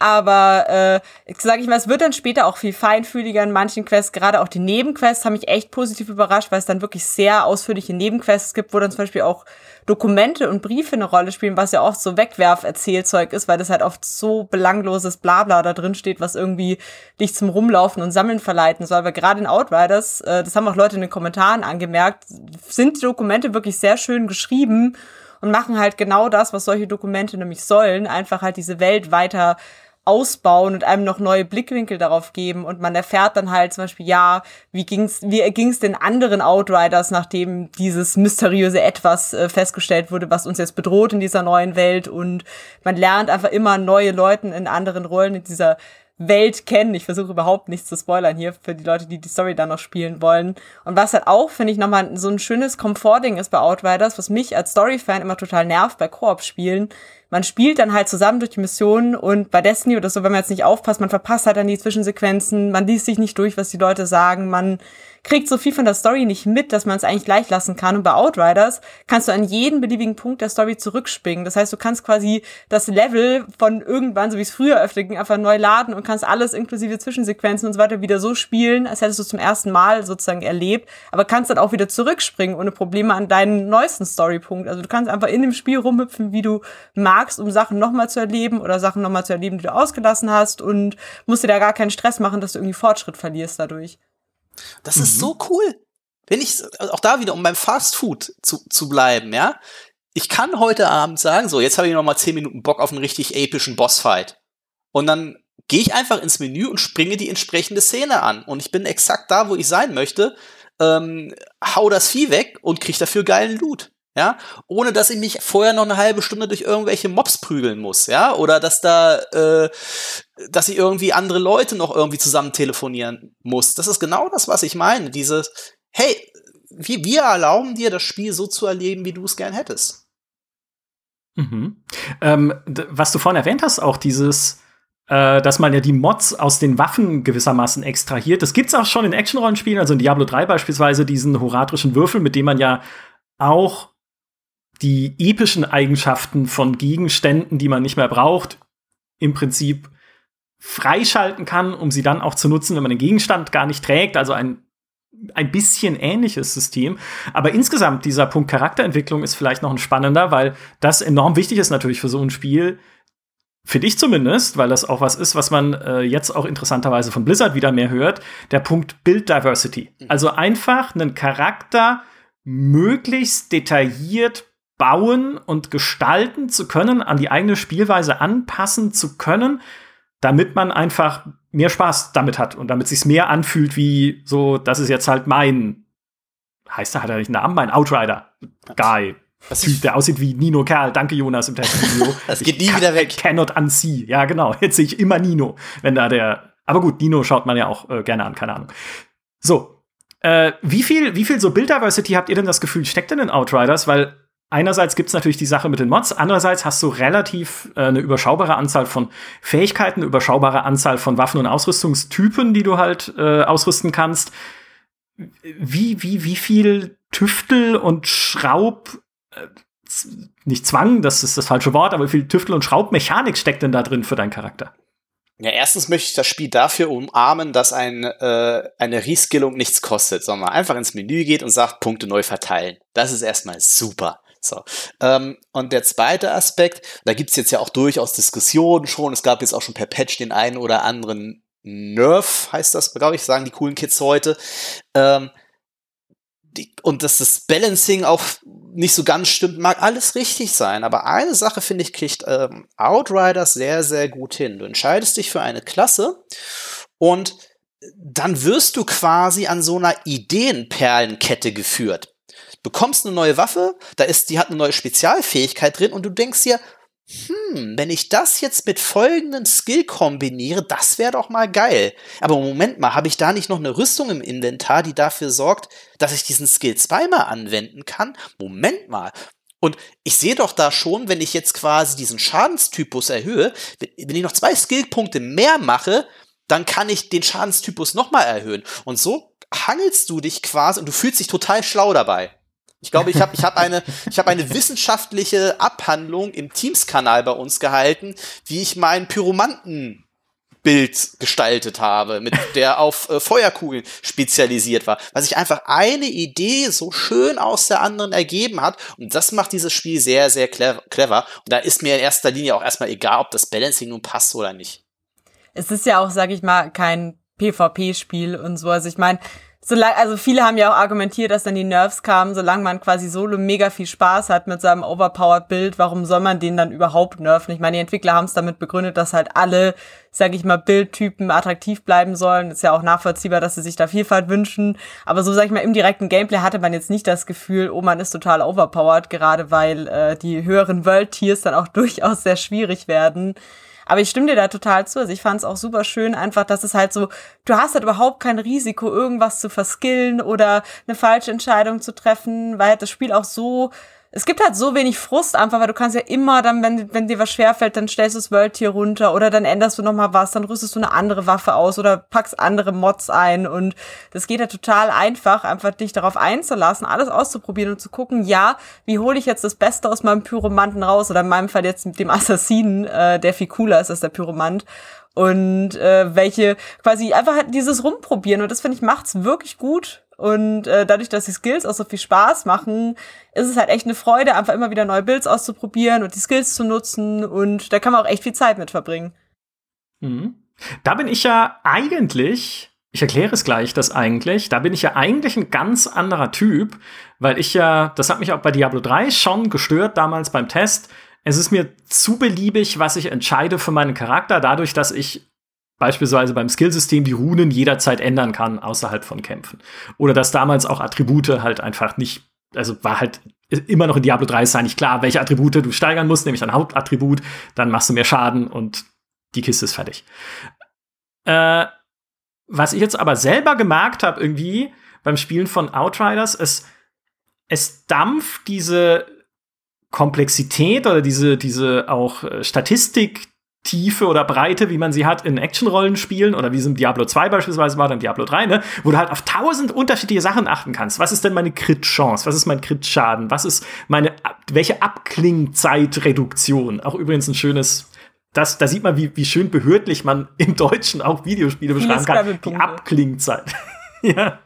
Aber äh, sage ich mal, es wird dann später auch viel feinfühliger in manchen Quests. Gerade auch die Nebenquests haben mich echt positiv überrascht, weil es dann wirklich sehr ausführliche Nebenquests gibt, wo dann zum Beispiel auch Dokumente und Briefe eine Rolle spielen, was ja oft so Wegwerf-Erzählzeug ist, weil das halt oft so belangloses Blabla da drin steht, was irgendwie dich zum Rumlaufen und Sammeln verleiten soll. Weil gerade in Outriders, äh, das haben auch Leute in den Kommentaren angemerkt, sind die Dokumente wirklich sehr schön geschrieben und machen halt genau das, was solche Dokumente nämlich sollen, einfach halt diese Welt weiter ausbauen und einem noch neue Blickwinkel darauf geben und man erfährt dann halt zum Beispiel, ja, wie ging's, wie ging's den anderen Outriders, nachdem dieses mysteriöse Etwas äh, festgestellt wurde, was uns jetzt bedroht in dieser neuen Welt und man lernt einfach immer neue Leute in anderen Rollen in dieser Welt kennen. Ich versuche überhaupt nichts zu spoilern hier für die Leute, die die Story dann noch spielen wollen. Und was halt auch, finde ich, nochmal so ein schönes Komfortding ist bei Outriders, was mich als Story-Fan immer total nervt bei Koop-Spielen, man spielt dann halt zusammen durch die Missionen und bei Destiny oder so, wenn man jetzt nicht aufpasst, man verpasst halt dann die Zwischensequenzen, man liest sich nicht durch, was die Leute sagen, man kriegt so viel von der Story nicht mit, dass man es eigentlich gleich lassen kann. Und bei Outriders kannst du an jeden beliebigen Punkt der Story zurückspringen. Das heißt, du kannst quasi das Level von irgendwann, so wie es früher öfter ging, einfach neu laden und kannst alles inklusive Zwischensequenzen und so weiter wieder so spielen, als hättest du es zum ersten Mal sozusagen erlebt, aber kannst dann auch wieder zurückspringen ohne Probleme an deinen neuesten Storypunkt. Also du kannst einfach in dem Spiel rumhüpfen, wie du magst, um Sachen nochmal zu erleben oder Sachen nochmal zu erleben, die du ausgelassen hast und musst dir da gar keinen Stress machen, dass du irgendwie Fortschritt verlierst dadurch. Das mhm. ist so cool. Wenn ich, auch da wieder, um beim Fast Food zu, zu bleiben, ja. Ich kann heute Abend sagen, so, jetzt habe ich noch mal zehn Minuten Bock auf einen richtig epischen Bossfight. Und dann gehe ich einfach ins Menü und springe die entsprechende Szene an. Und ich bin exakt da, wo ich sein möchte, ähm, hau das Vieh weg und krieg dafür geilen Loot ja, ohne dass ich mich vorher noch eine halbe Stunde durch irgendwelche Mobs prügeln muss, ja, oder dass da, äh, dass ich irgendwie andere Leute noch irgendwie zusammen telefonieren muss. Das ist genau das, was ich meine. Dieses, hey, wir, wir erlauben dir, das Spiel so zu erleben, wie du es gern hättest. Mhm. Ähm, was du vorhin erwähnt hast, auch dieses, äh, dass man ja die Mods aus den Waffen gewissermaßen extrahiert. Das gibt's auch schon in Action-Rollenspielen, also in Diablo 3 beispielsweise, diesen horatrischen Würfel, mit dem man ja auch die epischen Eigenschaften von Gegenständen, die man nicht mehr braucht, im Prinzip freischalten kann, um sie dann auch zu nutzen, wenn man den Gegenstand gar nicht trägt. Also ein ein bisschen ähnliches System. Aber insgesamt dieser Punkt Charakterentwicklung ist vielleicht noch ein spannender, weil das enorm wichtig ist natürlich für so ein Spiel. Für dich zumindest, weil das auch was ist, was man äh, jetzt auch interessanterweise von Blizzard wieder mehr hört, der Punkt Build Diversity. Mhm. Also einfach einen Charakter möglichst detailliert bauen und gestalten zu können, an die eigene Spielweise anpassen zu können, damit man einfach mehr Spaß damit hat und damit sich mehr anfühlt wie so, das ist jetzt halt mein, heißt er, hat er nicht einen Namen, mein Outrider Guy. Was typ, der aussieht wie Nino Kerl. Danke, Jonas, im Testvideo. *laughs* das geht nie wieder weg. Cannot unsee. Ja, genau. Jetzt sehe ich immer Nino, wenn da der. Aber gut, Nino schaut man ja auch äh, gerne an, keine Ahnung. So. Äh, wie viel, wie viel so Build-Diversity habt ihr denn das Gefühl, steckt denn in Outriders? Weil einerseits gibt es natürlich die Sache mit den Mods, andererseits hast du relativ äh, eine überschaubare Anzahl von Fähigkeiten, eine überschaubare Anzahl von Waffen und Ausrüstungstypen, die du halt äh, ausrüsten kannst. Wie, wie, wie viel Tüftel und Schraub, äh, nicht Zwang, das ist das falsche Wort, aber wie viel Tüftel und Schraubmechanik steckt denn da drin für deinen Charakter? Ja, erstens möchte ich das Spiel dafür umarmen, dass ein, äh, eine Reskillung nichts kostet, sondern einfach ins Menü geht und sagt, Punkte neu verteilen. Das ist erstmal super. So. Ähm, und der zweite Aspekt, da gibt's jetzt ja auch durchaus Diskussionen schon. Es gab jetzt auch schon per Patch den einen oder anderen Nerf, heißt das, glaube ich, sagen die coolen Kids heute. Ähm, die, und dass das Balancing auch nicht so ganz stimmt, mag alles richtig sein. Aber eine Sache, finde ich, kriegt ähm, Outriders sehr, sehr gut hin. Du entscheidest dich für eine Klasse und dann wirst du quasi an so einer Ideenperlenkette geführt bekommst eine neue Waffe, da ist, die hat eine neue Spezialfähigkeit drin und du denkst dir, hm, wenn ich das jetzt mit folgenden Skill kombiniere, das wäre doch mal geil. Aber Moment mal, habe ich da nicht noch eine Rüstung im Inventar, die dafür sorgt, dass ich diesen Skill zweimal anwenden kann? Moment mal. Und ich sehe doch da schon, wenn ich jetzt quasi diesen Schadenstypus erhöhe, wenn ich noch zwei Skillpunkte mehr mache, dann kann ich den Schadenstypus nochmal erhöhen. Und so hangelst du dich quasi und du fühlst dich total schlau dabei. Ich glaube, ich habe ich hab eine, hab eine wissenschaftliche Abhandlung im Teams-Kanal bei uns gehalten, wie ich meinen Pyromanten Bild gestaltet habe, mit der auf äh, Feuerkugeln spezialisiert war, weil sich einfach eine Idee so schön aus der anderen ergeben hat. Und das macht dieses Spiel sehr, sehr clever und da ist mir in erster Linie auch erstmal egal, ob das Balancing nun passt oder nicht. Es ist ja auch, sag ich mal, kein PvP-Spiel und so, also ich meine, solange, also viele haben ja auch argumentiert, dass dann die Nerves kamen, solange man quasi solo mega viel Spaß hat mit seinem overpowered Bild, warum soll man den dann überhaupt nerven? Ich meine, die Entwickler haben es damit begründet, dass halt alle, sag ich mal, Bildtypen attraktiv bleiben sollen. Ist ja auch nachvollziehbar, dass sie sich da Vielfalt wünschen. Aber so, sag ich mal, im direkten Gameplay hatte man jetzt nicht das Gefühl, oh, man ist total overpowered, gerade weil äh, die höheren World-Tiers dann auch *laughs* durchaus sehr schwierig werden. Aber ich stimme dir da total zu. Also ich fand es auch super schön, einfach, dass es halt so, du hast halt überhaupt kein Risiko, irgendwas zu verskillen oder eine falsche Entscheidung zu treffen, weil das Spiel auch so es gibt halt so wenig Frust einfach, weil du kannst ja immer dann, wenn, wenn dir was schwerfällt, dann stellst du das World Tier runter oder dann änderst du nochmal was, dann rüstest du eine andere Waffe aus oder packst andere Mods ein und das geht ja total einfach, einfach dich darauf einzulassen, alles auszuprobieren und zu gucken, ja, wie hole ich jetzt das Beste aus meinem Pyromanten raus oder in meinem Fall jetzt mit dem Assassinen, äh, der viel cooler ist als der Pyromant und äh, welche quasi einfach halt dieses rumprobieren und das finde ich macht's wirklich gut und äh, dadurch, dass die Skills auch so viel Spaß machen, ist es halt echt eine Freude, einfach immer wieder neue Builds auszuprobieren und die Skills zu nutzen. Und da kann man auch echt viel Zeit mit verbringen. Mhm. Da bin ich ja eigentlich, ich erkläre es gleich, das eigentlich, da bin ich ja eigentlich ein ganz anderer Typ, weil ich ja, das hat mich auch bei Diablo 3 schon gestört damals beim Test. Es ist mir zu beliebig, was ich entscheide für meinen Charakter, dadurch, dass ich beispielsweise beim Skillsystem die Runen jederzeit ändern kann außerhalb von Kämpfen. Oder dass damals auch Attribute halt einfach nicht, also war halt immer noch in Diablo 3 ist eigentlich klar, welche Attribute du steigern musst, nämlich dein Hauptattribut, dann machst du mehr Schaden und die Kiste ist fertig. Äh, was ich jetzt aber selber gemerkt habe irgendwie beim Spielen von Outriders, es, es dampft diese Komplexität oder diese, diese auch äh, Statistik, Tiefe oder Breite, wie man sie hat in Action-Rollenspielen oder wie es im Diablo 2 beispielsweise war, dann Diablo 3, ne? wo du halt auf tausend unterschiedliche Sachen achten kannst. Was ist denn meine Crit-Chance? Was ist mein Crit-Schaden? Was ist meine, welche Abklingzeitreduktion? Auch übrigens ein schönes das, da sieht man, wie, wie schön behördlich man im Deutschen auch Videospiele beschreiben kann. Die Abklingzeit. *laughs* ja.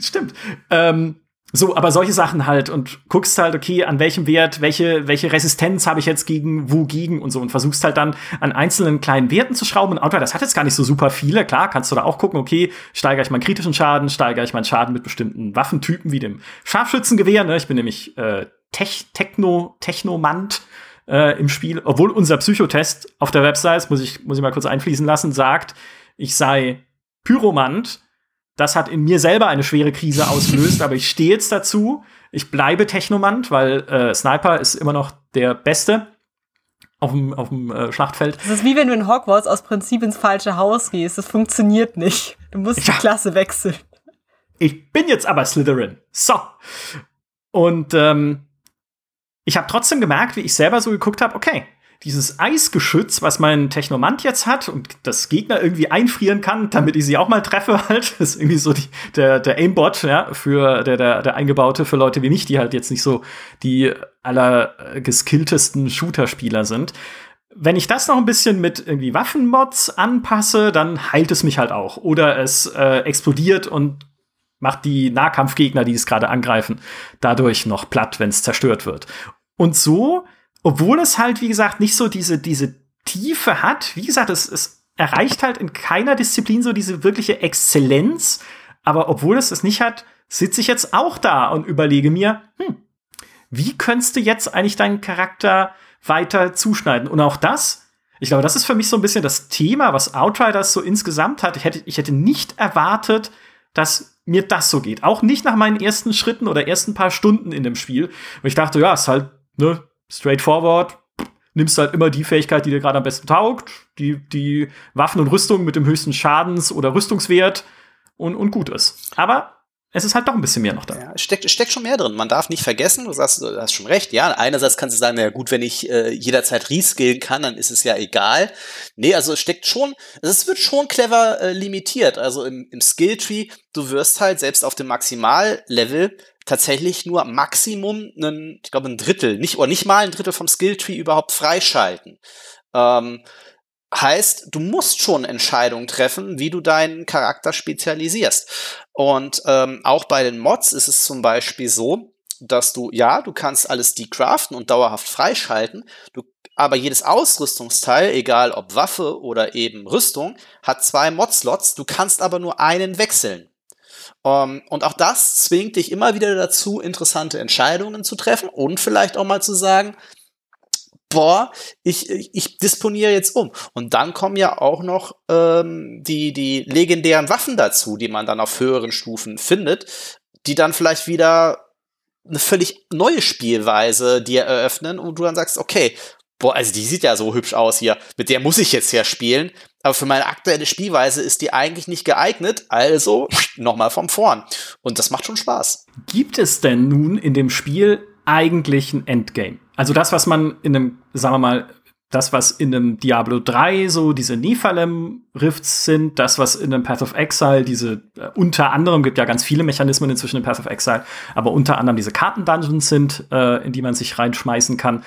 Stimmt. Ähm, so, aber solche Sachen halt und guckst halt, okay, an welchem Wert, welche, welche Resistenz habe ich jetzt gegen wogegen und so und versuchst halt dann an einzelnen kleinen Werten zu schrauben. Und Outriders hat jetzt gar nicht so super viele. Klar, kannst du da auch gucken, okay, steigere ich meinen kritischen Schaden, steigere ich meinen Schaden mit bestimmten Waffentypen wie dem Scharfschützengewehr. Ne? Ich bin nämlich äh, Tech, Techno, Technomant äh, im Spiel, obwohl unser Psychotest auf der Website, muss ich, muss ich mal kurz einfließen lassen, sagt, ich sei Pyromant das hat in mir selber eine schwere Krise ausgelöst, aber ich stehe jetzt dazu. Ich bleibe Technomant, weil äh, Sniper ist immer noch der Beste auf dem, auf dem äh, Schlachtfeld. Das ist wie wenn du in Hogwarts aus Prinzip ins falsche Haus gehst. Das funktioniert nicht. Du musst ja. die Klasse wechseln. Ich bin jetzt aber Slytherin. So. Und ähm, ich habe trotzdem gemerkt, wie ich selber so geguckt habe, okay, dieses Eisgeschütz, was mein Technomant jetzt hat und das Gegner irgendwie einfrieren kann, damit ich sie auch mal treffe, halt. *laughs* Das ist irgendwie so die, der, der Aimbot, ja, für der, der, der eingebaute für Leute wie mich, die halt jetzt nicht so die aller geskilltesten Shooter-Spieler sind. Wenn ich das noch ein bisschen mit irgendwie Waffenmods anpasse, dann heilt es mich halt auch. Oder es äh, explodiert und macht die Nahkampfgegner, die es gerade angreifen, dadurch noch platt, wenn es zerstört wird. Und so obwohl es halt, wie gesagt, nicht so diese, diese Tiefe hat. Wie gesagt, es, es erreicht halt in keiner Disziplin so diese wirkliche Exzellenz. Aber obwohl es das nicht hat, sitze ich jetzt auch da und überlege mir, hm, wie könntest du jetzt eigentlich deinen Charakter weiter zuschneiden? Und auch das, ich glaube, das ist für mich so ein bisschen das Thema, was Outriders so insgesamt hat. Ich hätte, ich hätte nicht erwartet, dass mir das so geht. Auch nicht nach meinen ersten Schritten oder ersten paar Stunden in dem Spiel. Und ich dachte, ja, ist halt, ne, straightforward, nimmst halt immer die Fähigkeit, die dir gerade am besten taugt, die, die Waffen und Rüstung mit dem höchsten Schadens- oder Rüstungswert und, und gut ist. Aber es ist halt doch ein bisschen mehr noch da. Ja, steckt, steckt schon mehr drin. Man darf nicht vergessen, du sagst, du hast schon recht. Ja, einerseits kannst du sagen, na gut, wenn ich äh, jederzeit reskillen kann, dann ist es ja egal. Nee, also es steckt schon, also es wird schon clever äh, limitiert. Also im, im Skilltree, du wirst halt selbst auf dem Maximallevel tatsächlich nur Maximum einen, ich glaube ein Drittel, nicht oder nicht mal ein Drittel vom Skilltree überhaupt freischalten. Ähm, Heißt, du musst schon Entscheidungen treffen, wie du deinen Charakter spezialisierst. Und ähm, auch bei den Mods ist es zum Beispiel so, dass du, ja, du kannst alles decraften und dauerhaft freischalten, du, aber jedes Ausrüstungsteil, egal ob Waffe oder eben Rüstung, hat zwei Mod-Slots, du kannst aber nur einen wechseln. Um, ähm, und auch das zwingt dich immer wieder dazu, interessante Entscheidungen zu treffen und vielleicht auch mal zu sagen, boah, ich, ich, disponiere jetzt um. Und dann kommen ja auch noch ähm, die, die legendären Waffen dazu, die man dann auf höheren Stufen findet, die dann vielleicht wieder eine völlig neue Spielweise dir eröffnen und du dann sagst, okay, boah, also die sieht ja so hübsch aus hier, mit der muss ich jetzt ja spielen, aber für meine aktuelle Spielweise ist die eigentlich nicht geeignet, also nochmal vom Vorn. Und das macht schon Spaß. Gibt es denn nun in dem Spiel eigentlich ein Endgame? Also das, was man in einem, sagen wir mal, das, was in einem Diablo 3 so diese Nephalem-Rifts sind, das, was in einem Path of Exile diese, äh, unter anderem gibt ja ganz viele Mechanismen inzwischen in Path of Exile, aber unter anderem diese Kartendungeons sind, äh, in die man sich reinschmeißen kann.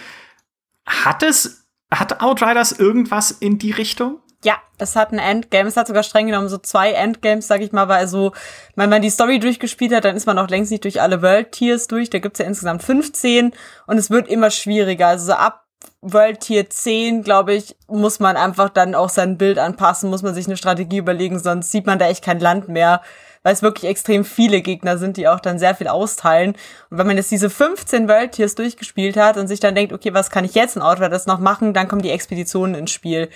Hat es, hat Outriders irgendwas in die Richtung? Ja, es hat ein Endgame. Es hat sogar streng genommen so zwei Endgames, sag ich mal, weil so, wenn man die Story durchgespielt hat, dann ist man auch längst nicht durch alle World Tiers durch. Da gibt's ja insgesamt 15 und es wird immer schwieriger. Also so ab World Tier 10, glaube ich, muss man einfach dann auch sein Bild anpassen, muss man sich eine Strategie überlegen, sonst sieht man da echt kein Land mehr, weil es wirklich extrem viele Gegner sind, die auch dann sehr viel austeilen. Und wenn man jetzt diese 15 World Tiers durchgespielt hat und sich dann denkt, okay, was kann ich jetzt in Outriders noch machen, dann kommen die Expeditionen ins Spiel.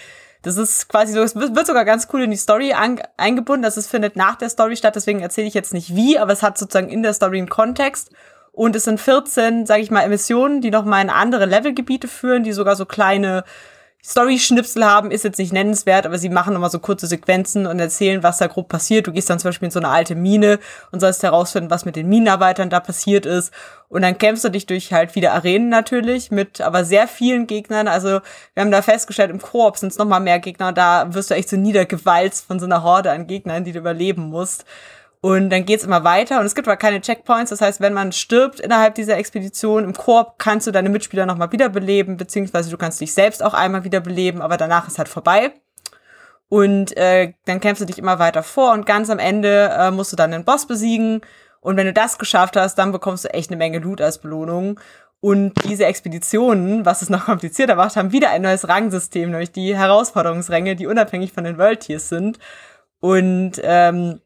Das ist quasi so, es wird sogar ganz cool in die Story eingebunden. Das ist, findet nach der Story statt, deswegen erzähle ich jetzt nicht wie, aber es hat sozusagen in der Story einen Kontext. Und es sind 14, sage ich mal, Emissionen, die nochmal in andere Levelgebiete führen, die sogar so kleine Story-Schnipsel haben, ist jetzt nicht nennenswert, aber sie machen nochmal so kurze Sequenzen und erzählen, was da grob passiert. Du gehst dann zum Beispiel in so eine alte Mine und sollst herausfinden, was mit den Minenarbeitern da passiert ist. Und dann kämpfst du dich durch halt wieder Arenen natürlich, mit aber sehr vielen Gegnern. Also wir haben da festgestellt, im Koop sind es nochmal mehr Gegner. Da wirst du echt so niedergewalzt von so einer Horde an Gegnern, die du überleben musst. Und dann geht's immer weiter und es gibt aber keine Checkpoints. Das heißt, wenn man stirbt innerhalb dieser Expedition im Korb, kannst du deine Mitspieler nochmal wiederbeleben, beziehungsweise du kannst dich selbst auch einmal wiederbeleben, aber danach ist halt vorbei. Und äh, dann kämpfst du dich immer weiter vor und ganz am Ende äh, musst du dann den Boss besiegen. Und wenn du das geschafft hast, dann bekommst du echt eine Menge Loot als Belohnung. Und diese Expeditionen, was es noch komplizierter macht, haben wieder ein neues Rangsystem, nämlich die Herausforderungsränge, die unabhängig von den World Tiers sind. Und ähm,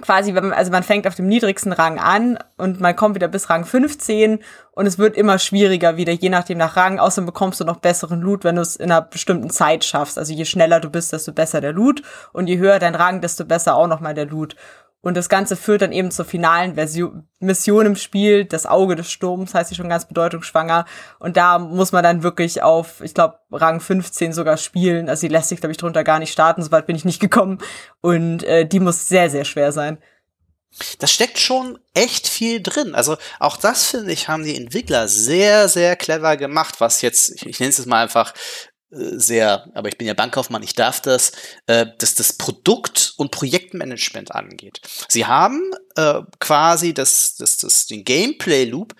quasi, wenn man, also man fängt auf dem niedrigsten Rang an und man kommt wieder bis Rang 15 und es wird immer schwieriger wieder, je nachdem nach Rang. Außerdem bekommst du noch besseren Loot, wenn du es in einer bestimmten Zeit schaffst. Also je schneller du bist, desto besser der Loot und je höher dein Rang, desto besser auch nochmal der Loot. Und das Ganze führt dann eben zur finalen Version, Mission im Spiel, das Auge des Sturms, heißt sie schon ganz bedeutungsschwanger. Und da muss man dann wirklich auf, ich glaube, Rang 15 sogar spielen. Also die lässt sich, glaube ich, drunter gar nicht starten, soweit bin ich nicht gekommen. Und äh, die muss sehr, sehr schwer sein. Das steckt schon echt viel drin. Also auch das, finde ich, haben die Entwickler sehr, sehr clever gemacht, was jetzt, ich, ich nenne es jetzt mal einfach sehr, aber ich bin ja Bankkaufmann, ich darf das, äh, dass das Produkt- und Projektmanagement angeht. Sie haben äh, quasi das, das, das, den Gameplay-Loop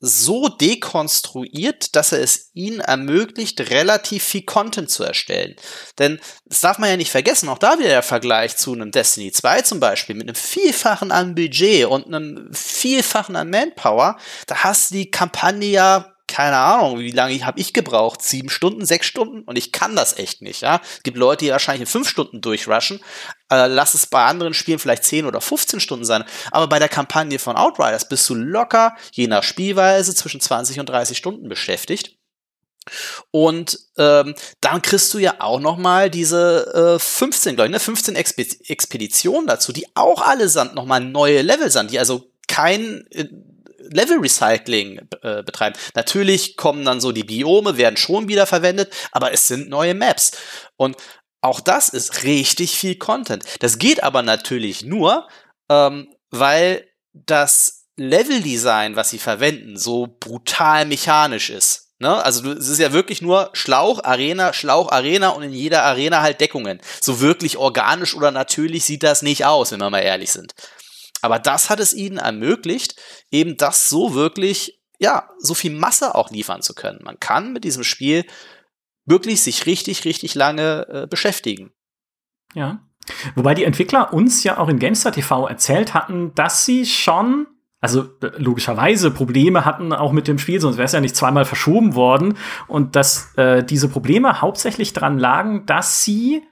so dekonstruiert, dass er es ihnen ermöglicht, relativ viel Content zu erstellen. Denn das darf man ja nicht vergessen, auch da wieder der Vergleich zu einem Destiny 2 zum Beispiel, mit einem Vielfachen an Budget und einem Vielfachen an Manpower, da hast du die Kampagne ja keine Ahnung, wie lange habe ich gebraucht? Sieben Stunden, sechs Stunden? Und ich kann das echt nicht, ja. Es gibt Leute, die wahrscheinlich in fünf Stunden durchrushen. Äh, lass es bei anderen Spielen vielleicht zehn oder 15 Stunden sein. Aber bei der Kampagne von Outriders bist du locker, je nach Spielweise, zwischen 20 und 30 Stunden beschäftigt. Und ähm, dann kriegst du ja auch noch mal diese äh, 15, glaube ich, ne, 15 Expe Expeditionen dazu, die auch allesamt noch mal neue Level sind, die also kein äh, Level Recycling äh, betreiben. Natürlich kommen dann so die Biome, werden schon wieder verwendet, aber es sind neue Maps. Und auch das ist richtig viel Content. Das geht aber natürlich nur, ähm, weil das Leveldesign, was sie verwenden, so brutal mechanisch ist. Ne? Also es ist ja wirklich nur Schlauch, Arena, Schlauch, Arena und in jeder Arena halt Deckungen. So wirklich organisch oder natürlich sieht das nicht aus, wenn wir mal ehrlich sind. Aber das hat es ihnen ermöglicht, eben das so wirklich, ja, so viel Masse auch liefern zu können. Man kann mit diesem Spiel wirklich sich richtig, richtig lange äh, beschäftigen. Ja. Wobei die Entwickler uns ja auch in GameStar TV erzählt hatten, dass sie schon also äh, logischerweise Probleme hatten auch mit dem Spiel, sonst wäre es ja nicht zweimal verschoben worden. Und dass äh, diese Probleme hauptsächlich daran lagen, dass sie,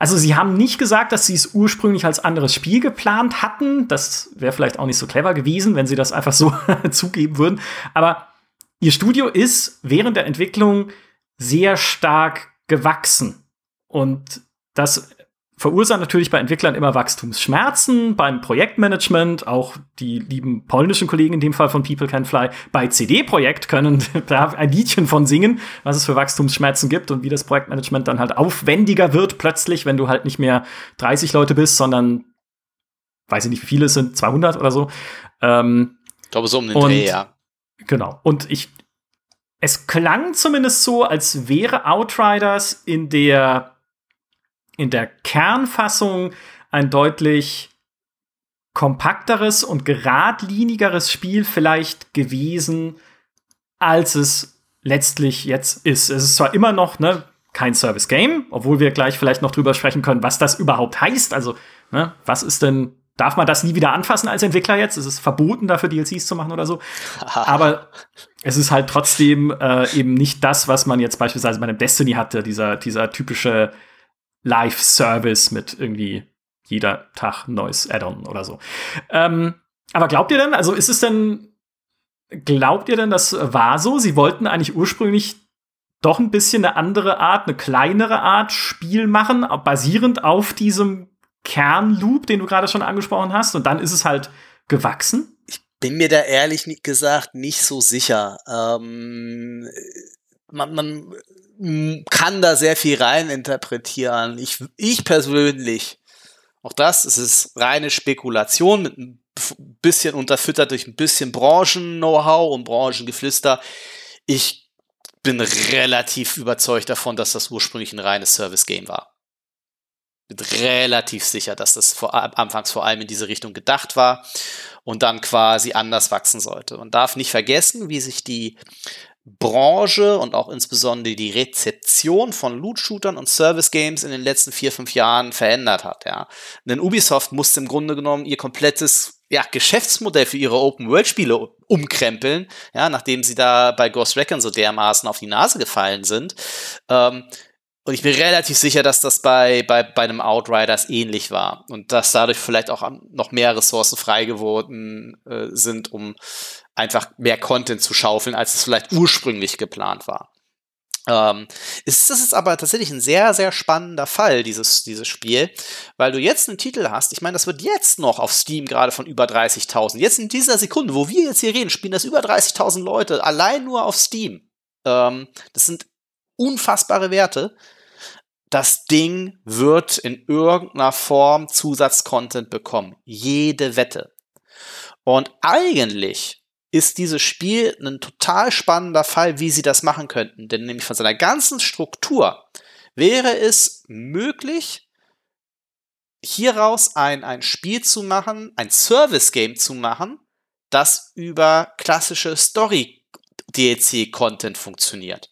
also sie haben nicht gesagt, dass sie es ursprünglich als anderes Spiel geplant hatten. Das wäre vielleicht auch nicht so clever gewesen, wenn sie das einfach so *laughs* zugeben würden. Aber ihr Studio ist während der Entwicklung sehr stark gewachsen. Und das verursacht natürlich bei Entwicklern immer Wachstumsschmerzen, beim Projektmanagement, auch die lieben polnischen Kollegen in dem Fall von People Can Fly, bei CD-Projekt können *laughs* da ein Liedchen von singen, was es für Wachstumsschmerzen gibt und wie das Projektmanagement dann halt aufwendiger wird plötzlich, wenn du halt nicht mehr 30 Leute bist, sondern weiß ich nicht, wie viele es sind, 200 oder so. Ähm, ich glaube so um den und, Dreh, ja. Genau. Und ich, es klang zumindest so, als wäre Outriders in der in der Kernfassung ein deutlich kompakteres und geradlinigeres Spiel vielleicht gewesen, als es letztlich jetzt ist. Es ist zwar immer noch ne, kein Service Game, obwohl wir gleich vielleicht noch drüber sprechen können, was das überhaupt heißt. Also, ne, was ist denn, darf man das nie wieder anfassen als Entwickler jetzt? Es ist verboten, dafür DLCs zu machen oder so. *laughs* Aber es ist halt trotzdem äh, eben nicht das, was man jetzt beispielsweise bei einem Destiny hatte, dieser, dieser typische Live-Service mit irgendwie jeder Tag neues Add-on oder so. Ähm, aber glaubt ihr denn, also ist es denn, glaubt ihr denn, das war so? Sie wollten eigentlich ursprünglich doch ein bisschen eine andere Art, eine kleinere Art Spiel machen, basierend auf diesem Kernloop, den du gerade schon angesprochen hast. Und dann ist es halt gewachsen? Ich bin mir da ehrlich gesagt nicht so sicher. Ähm, man, man kann da sehr viel rein interpretieren. Ich, ich persönlich, auch das, es ist reine Spekulation mit ein bisschen unterfüttert durch ein bisschen Branchen-Know-how und Branchengeflüster. Ich bin relativ überzeugt davon, dass das ursprünglich ein reines Service-Game war. Bin relativ sicher, dass das vor, anfangs vor allem in diese Richtung gedacht war und dann quasi anders wachsen sollte. Man darf nicht vergessen, wie sich die Branche und auch insbesondere die Rezeption von Loot-Shootern und Service-Games in den letzten vier, fünf Jahren verändert hat. Ja. Denn Ubisoft musste im Grunde genommen ihr komplettes ja, Geschäftsmodell für ihre Open-World-Spiele umkrempeln, ja, nachdem sie da bei Ghost Recon so dermaßen auf die Nase gefallen sind. Ähm, und ich bin relativ sicher, dass das bei, bei, bei einem Outriders ähnlich war und dass dadurch vielleicht auch noch mehr Ressourcen frei geworden äh, sind, um einfach mehr Content zu schaufeln, als es vielleicht ursprünglich geplant war. Ähm, ist das ist aber tatsächlich ein sehr, sehr spannender Fall, dieses, dieses Spiel, weil du jetzt einen Titel hast, ich meine, das wird jetzt noch auf Steam gerade von über 30.000. Jetzt in dieser Sekunde, wo wir jetzt hier reden, spielen das über 30.000 Leute, allein nur auf Steam. Ähm, das sind unfassbare Werte. Das Ding wird in irgendeiner Form Zusatzcontent bekommen. Jede Wette. Und eigentlich ist dieses Spiel ein total spannender Fall, wie sie das machen könnten. Denn nämlich von seiner ganzen Struktur wäre es möglich, hieraus ein, ein Spiel zu machen, ein Service-Game zu machen, das über klassische Story-DLC-Content funktioniert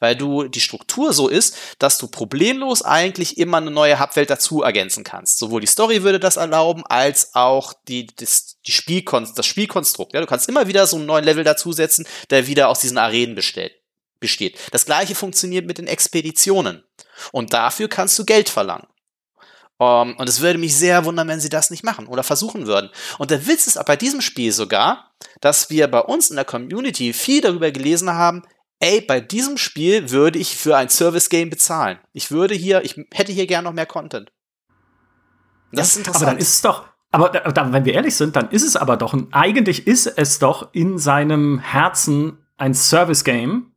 weil du die Struktur so ist, dass du problemlos eigentlich immer eine neue Hubwelt dazu ergänzen kannst. Sowohl die Story würde das erlauben, als auch die, das, die Spielkon das Spielkonstrukt. Ja, du kannst immer wieder so einen neuen Level dazusetzen, der wieder aus diesen Arenen bestellt, besteht. Das gleiche funktioniert mit den Expeditionen. Und dafür kannst du Geld verlangen. Um, ähm, und es würde mich sehr wundern, wenn sie das nicht machen oder versuchen würden. Und der Witz ist bei diesem Spiel sogar, dass wir bei uns in der Community viel darüber gelesen haben, ey, bei diesem Spiel würde ich für ein Service-Game bezahlen. Ich würde hier, ich hätte hier gern noch mehr Content. Das ist interessant. Aber dann ist es doch, aber da, wenn wir ehrlich sind, dann ist es aber doch, eigentlich ist es doch in seinem Herzen ein Service-Game,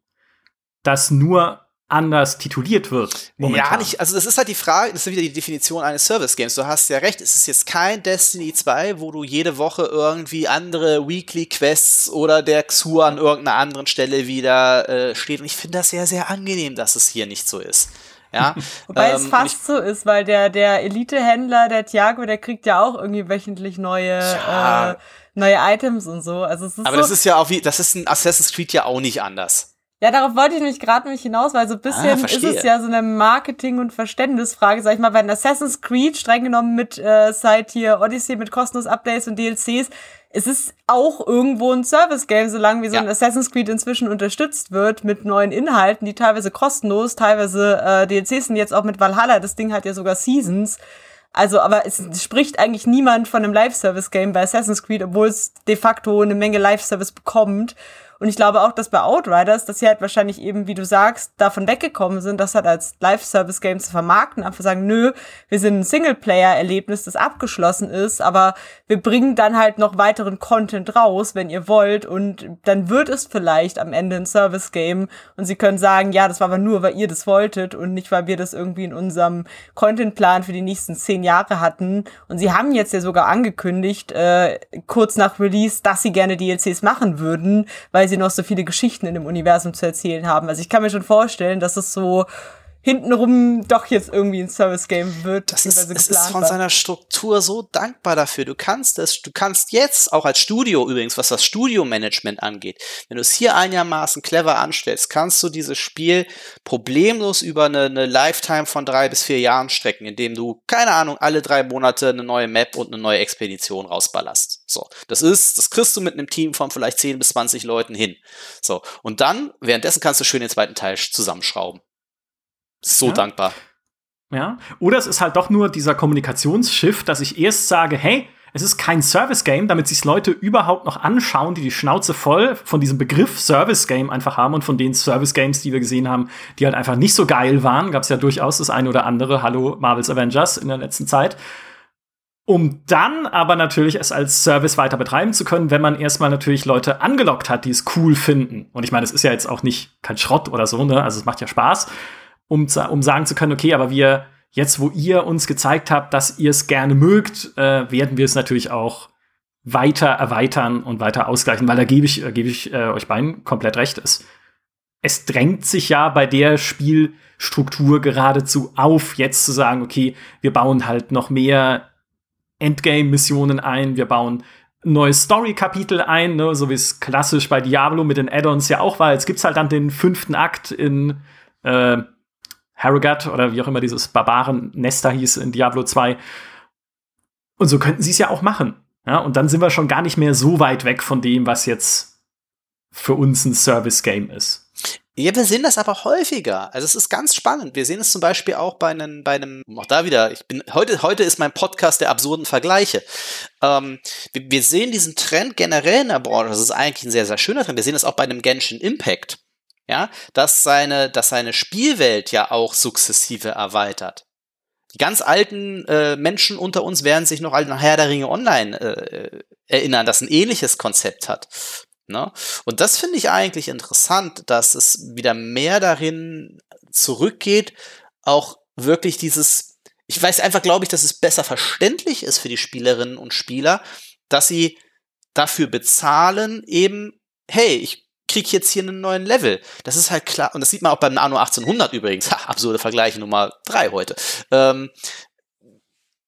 das nur anders tituliert wird. Momentan. Ja, nicht, also das ist halt die Frage, das ist wieder die Definition eines Service Games. Du hast ja recht, es ist jetzt kein Destiny 2, wo du jede Woche irgendwie andere Weekly Quests oder der Xur an irgendeiner anderen Stelle wieder äh, steht. Und ich finde das sehr, sehr angenehm, dass es hier nicht so ist. Ja, *laughs* Wobei ähm, es fast so ist, weil der, der Elite-Händler, der Thiago, der kriegt ja auch irgendwie wöchentlich neue, ja. äh, neue Items und so. Also es ist Aber so das ist ja auch wie, das ist in Assassin's Creed ja auch nicht anders. Ja, darauf wollte ich nämlich gerade nämlich hinaus, weil so ein bisschen ah, ist es ja so eine Marketing- und Verständnisfrage, sag ich mal, weil Assassin's Creed streng genommen mit äh, seit hier Odyssey mit kostenlos Updates und DLCs, es ist auch irgendwo ein Service-Game, solange wie so ja. ein Assassin's Creed inzwischen unterstützt wird mit neuen Inhalten, die teilweise kostenlos, teilweise äh, DLCs sind jetzt auch mit Valhalla, das Ding hat ja sogar Seasons. Also, aber es spricht eigentlich niemand von einem Live-Service-Game bei Assassin's Creed, obwohl es de facto eine Menge Live-Service bekommt. Und ich glaube auch, dass bei Outriders, dass sie halt wahrscheinlich eben, wie du sagst, davon weggekommen sind, das halt als Live-Service-Game zu vermarkten, einfach sagen, nö, wir sind ein Singleplayer-Erlebnis, das abgeschlossen ist, aber wir bringen dann halt noch weiteren Content raus, wenn ihr wollt, und dann wird es vielleicht am Ende ein Service-Game und sie können sagen, ja, das war aber nur, weil ihr das wolltet und nicht, weil wir das irgendwie in unserem Content-Plan für die nächsten zehn Jahre hatten. Und sie haben jetzt ja sogar angekündigt, äh, kurz nach Release, dass sie gerne DLCs machen würden, weil weil sie noch so viele Geschichten in dem Universum zu erzählen haben. Also ich kann mir schon vorstellen, dass es so hintenrum doch jetzt irgendwie ein Service-Game wird. Das ist, es ist von seiner Struktur so dankbar dafür. Du kannst es, du kannst jetzt, auch als Studio übrigens, was das Studio-Management angeht, wenn du es hier einigermaßen clever anstellst, kannst du dieses Spiel problemlos über eine, eine Lifetime von drei bis vier Jahren strecken, indem du, keine Ahnung, alle drei Monate eine neue Map und eine neue Expedition rausballerst. So. Das ist, das kriegst du mit einem Team von vielleicht 10 bis 20 Leuten hin. So. Und dann, währenddessen kannst du schön den zweiten Teil zusammenschrauben. So ja. dankbar. Ja. Oder es ist halt doch nur dieser Kommunikationsschiff, dass ich erst sage, hey, es ist kein Service-Game, damit sich Leute überhaupt noch anschauen, die die Schnauze voll von diesem Begriff Service-Game einfach haben und von den Service-Games, die wir gesehen haben, die halt einfach nicht so geil waren. Gab es ja durchaus das eine oder andere, hallo Marvel's Avengers in der letzten Zeit. Um dann aber natürlich es als Service weiter betreiben zu können, wenn man erstmal natürlich Leute angelockt hat, die es cool finden. Und ich meine, es ist ja jetzt auch nicht kein Schrott oder so, ne? Also es macht ja Spaß um, um sagen zu können, okay, aber wir, jetzt wo ihr uns gezeigt habt, dass ihr es gerne mögt, äh, werden wir es natürlich auch weiter erweitern und weiter ausgleichen, weil da gebe ich, gebe ich äh, euch beiden komplett recht. Es, es drängt sich ja bei der Spielstruktur geradezu auf, jetzt zu sagen, okay, wir bauen halt noch mehr Endgame-Missionen ein, wir bauen neues Story-Kapitel ein, ne, so wie es klassisch bei Diablo mit den Add-ons ja auch war. Jetzt gibt's halt dann den fünften Akt in äh, Harrogat oder wie auch immer dieses Barbaren-Nester hieß in Diablo 2. Und so könnten sie es ja auch machen. Ja, und dann sind wir schon gar nicht mehr so weit weg von dem, was jetzt für uns ein Service-Game ist. Ja, wir sehen das aber häufiger. Also es ist ganz spannend. Wir sehen es zum Beispiel auch bei einem, bei einem, auch da wieder, ich bin, heute, heute ist mein Podcast der absurden Vergleiche. Ähm, wir, wir, sehen diesen Trend generell in der Branche. Das ist eigentlich ein sehr, sehr schöner Trend. Wir sehen es auch bei einem Genshin Impact ja, dass seine, dass seine Spielwelt ja auch sukzessive erweitert. Die ganz alten äh, Menschen unter uns werden sich noch an Herr der Ringe Online äh, erinnern, das ein ähnliches Konzept hat. Ne? Und das finde ich eigentlich interessant, dass es wieder mehr darin zurückgeht, auch wirklich dieses, ich weiß einfach, glaube ich, dass es besser verständlich ist für die Spielerinnen und Spieler, dass sie dafür bezahlen, eben, hey, ich kriege jetzt hier einen neuen Level. Das ist halt klar, und das sieht man auch beim Nano 1800 übrigens. *laughs* Ha, absurde Vergleiche Nummer drei heute. Ähm,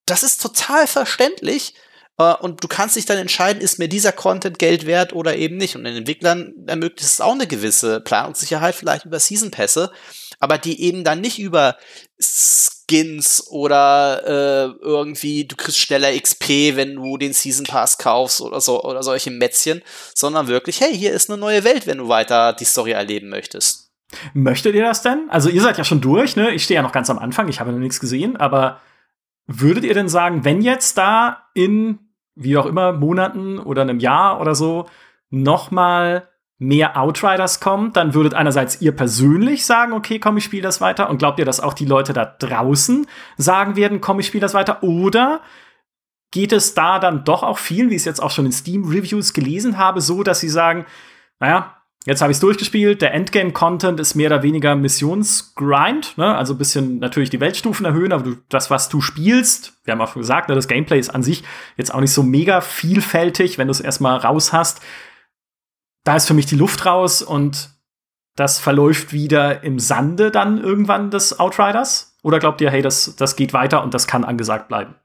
das ist total verständlich. Äh, und du kannst dich dann entscheiden, ist mir dieser Content Geld wert oder eben nicht. Und den Entwicklern ermöglicht es auch eine gewisse Planungssicherheit, vielleicht über Season Pässe, aber die eben dann nicht über Skins oder äh, irgendwie du kriegst schneller XP, wenn du den Season Pass kaufst oder so oder solche Mätzchen, sondern wirklich, hey, hier ist eine neue Welt, wenn du weiter die Story erleben möchtest. Möchtet ihr das denn? Also ihr seid ja schon durch, ne? Ich stehe ja noch ganz am Anfang, ich habe noch nichts gesehen, aber würdet ihr denn sagen, wenn jetzt da in wie auch immer Monaten oder einem Jahr oder so noch mal mehr Outriders kommt, dann würdet einerseits ihr persönlich sagen, okay, komm, ich spiele das weiter. Und glaubt ihr, dass auch die Leute da draußen sagen werden, komm, ich spiele das weiter? Oder geht es da dann doch auch viel, wie ich es jetzt auch schon in Steam-Reviews gelesen habe, so, dass sie sagen, naja, Jetzt habe ich es durchgespielt. Der Endgame-Content ist mehr oder weniger Missionsgrind, ne? also ein bisschen natürlich die Weltstufen erhöhen, aber du, das, was du spielst, wir haben auch gesagt, ne, das Gameplay ist an sich jetzt auch nicht so mega vielfältig, wenn du es erstmal raus hast. Da ist für mich die Luft raus und das verläuft wieder im Sande dann irgendwann des Outriders? Oder glaubt ihr, hey, das, das geht weiter und das kann angesagt bleiben?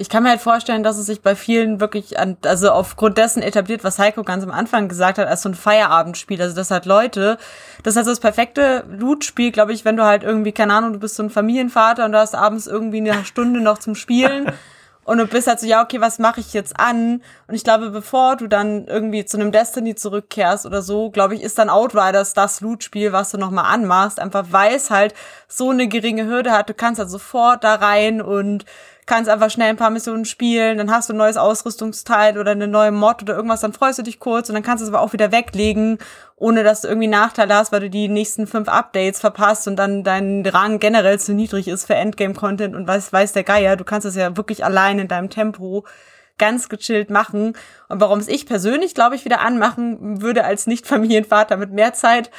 Ich kann mir halt vorstellen, dass es sich bei vielen wirklich an, also aufgrund dessen etabliert, was Heiko ganz am Anfang gesagt hat, als so ein Feierabendspiel. Also das halt Leute, das ist halt so das perfekte Loot-Spiel, glaube ich, wenn du halt irgendwie, keine Ahnung, du bist so ein Familienvater und du hast abends irgendwie eine Stunde noch zum Spielen. *laughs* Und du bist halt so, ja, okay, was mache ich jetzt an? Und ich glaube, bevor du dann irgendwie zu einem Destiny zurückkehrst oder so, glaube ich, ist dann Outriders das Loot-Spiel, was du nochmal anmachst. Einfach weil es halt so eine geringe Hürde hat. Du kannst halt sofort da rein und kannst einfach schnell ein paar Missionen spielen, dann hast du ein neues Ausrüstungsteil oder eine neue Mod oder irgendwas, dann freust du dich kurz und dann kannst du es aber auch wieder weglegen, ohne dass du irgendwie Nachteile hast, weil du die nächsten fünf Updates verpasst und dann dein Rang generell zu niedrig ist für Endgame-Content und weiß, weiß der Geier. Du kannst es ja wirklich allein in deinem Tempo ganz gechillt machen. Und warum es ich persönlich, glaube ich, wieder anmachen würde als Nicht-Familienvater mit mehr Zeit,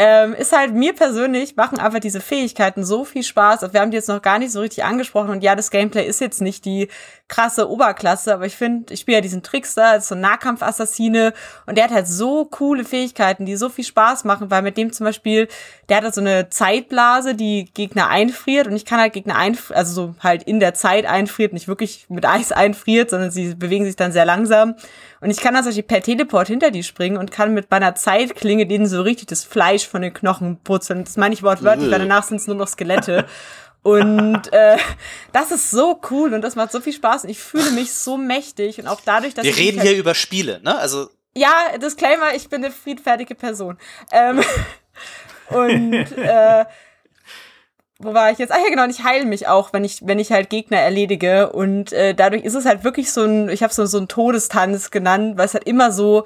ähm, ist halt mir persönlich machen einfach diese Fähigkeiten so viel Spaß. Wir haben die jetzt noch gar nicht so richtig angesprochen. Und ja, das Gameplay ist jetzt nicht die krasse Oberklasse, aber ich finde, ich spiele ja diesen Trickster, als so ein Nahkampfassassine. Und der hat halt so coole Fähigkeiten, die so viel Spaß machen, weil mit dem zum Beispiel, der hat halt so eine Zeitblase, die Gegner einfriert. Und ich kann halt Gegner einfrieren, also so halt in der Zeit einfriert, nicht wirklich mit Eis einfriert, sondern sie bewegen sich dann sehr langsam. Und ich kann dann Beispiel per Teleport hinter die springen und kann mit meiner Zeitklinge denen so richtig das Fleisch von den Knochen putzeln. Das meine ich wortwörtlich, weil danach sind es nur noch Skelette. Und äh, das ist so cool und das macht so viel Spaß und ich fühle mich so mächtig und auch dadurch, dass wir reden halt hier über Spiele, ne? Also ja, Disclaimer, ich bin eine friedfertige Person. Ähm, *laughs* und äh, wo war ich jetzt? Ah ja, genau, und ich heile mich auch, wenn ich, wenn ich halt Gegner erledige. Und äh, dadurch ist es halt wirklich so ein, ich habe so, so ein Todestanz genannt, weil es halt immer so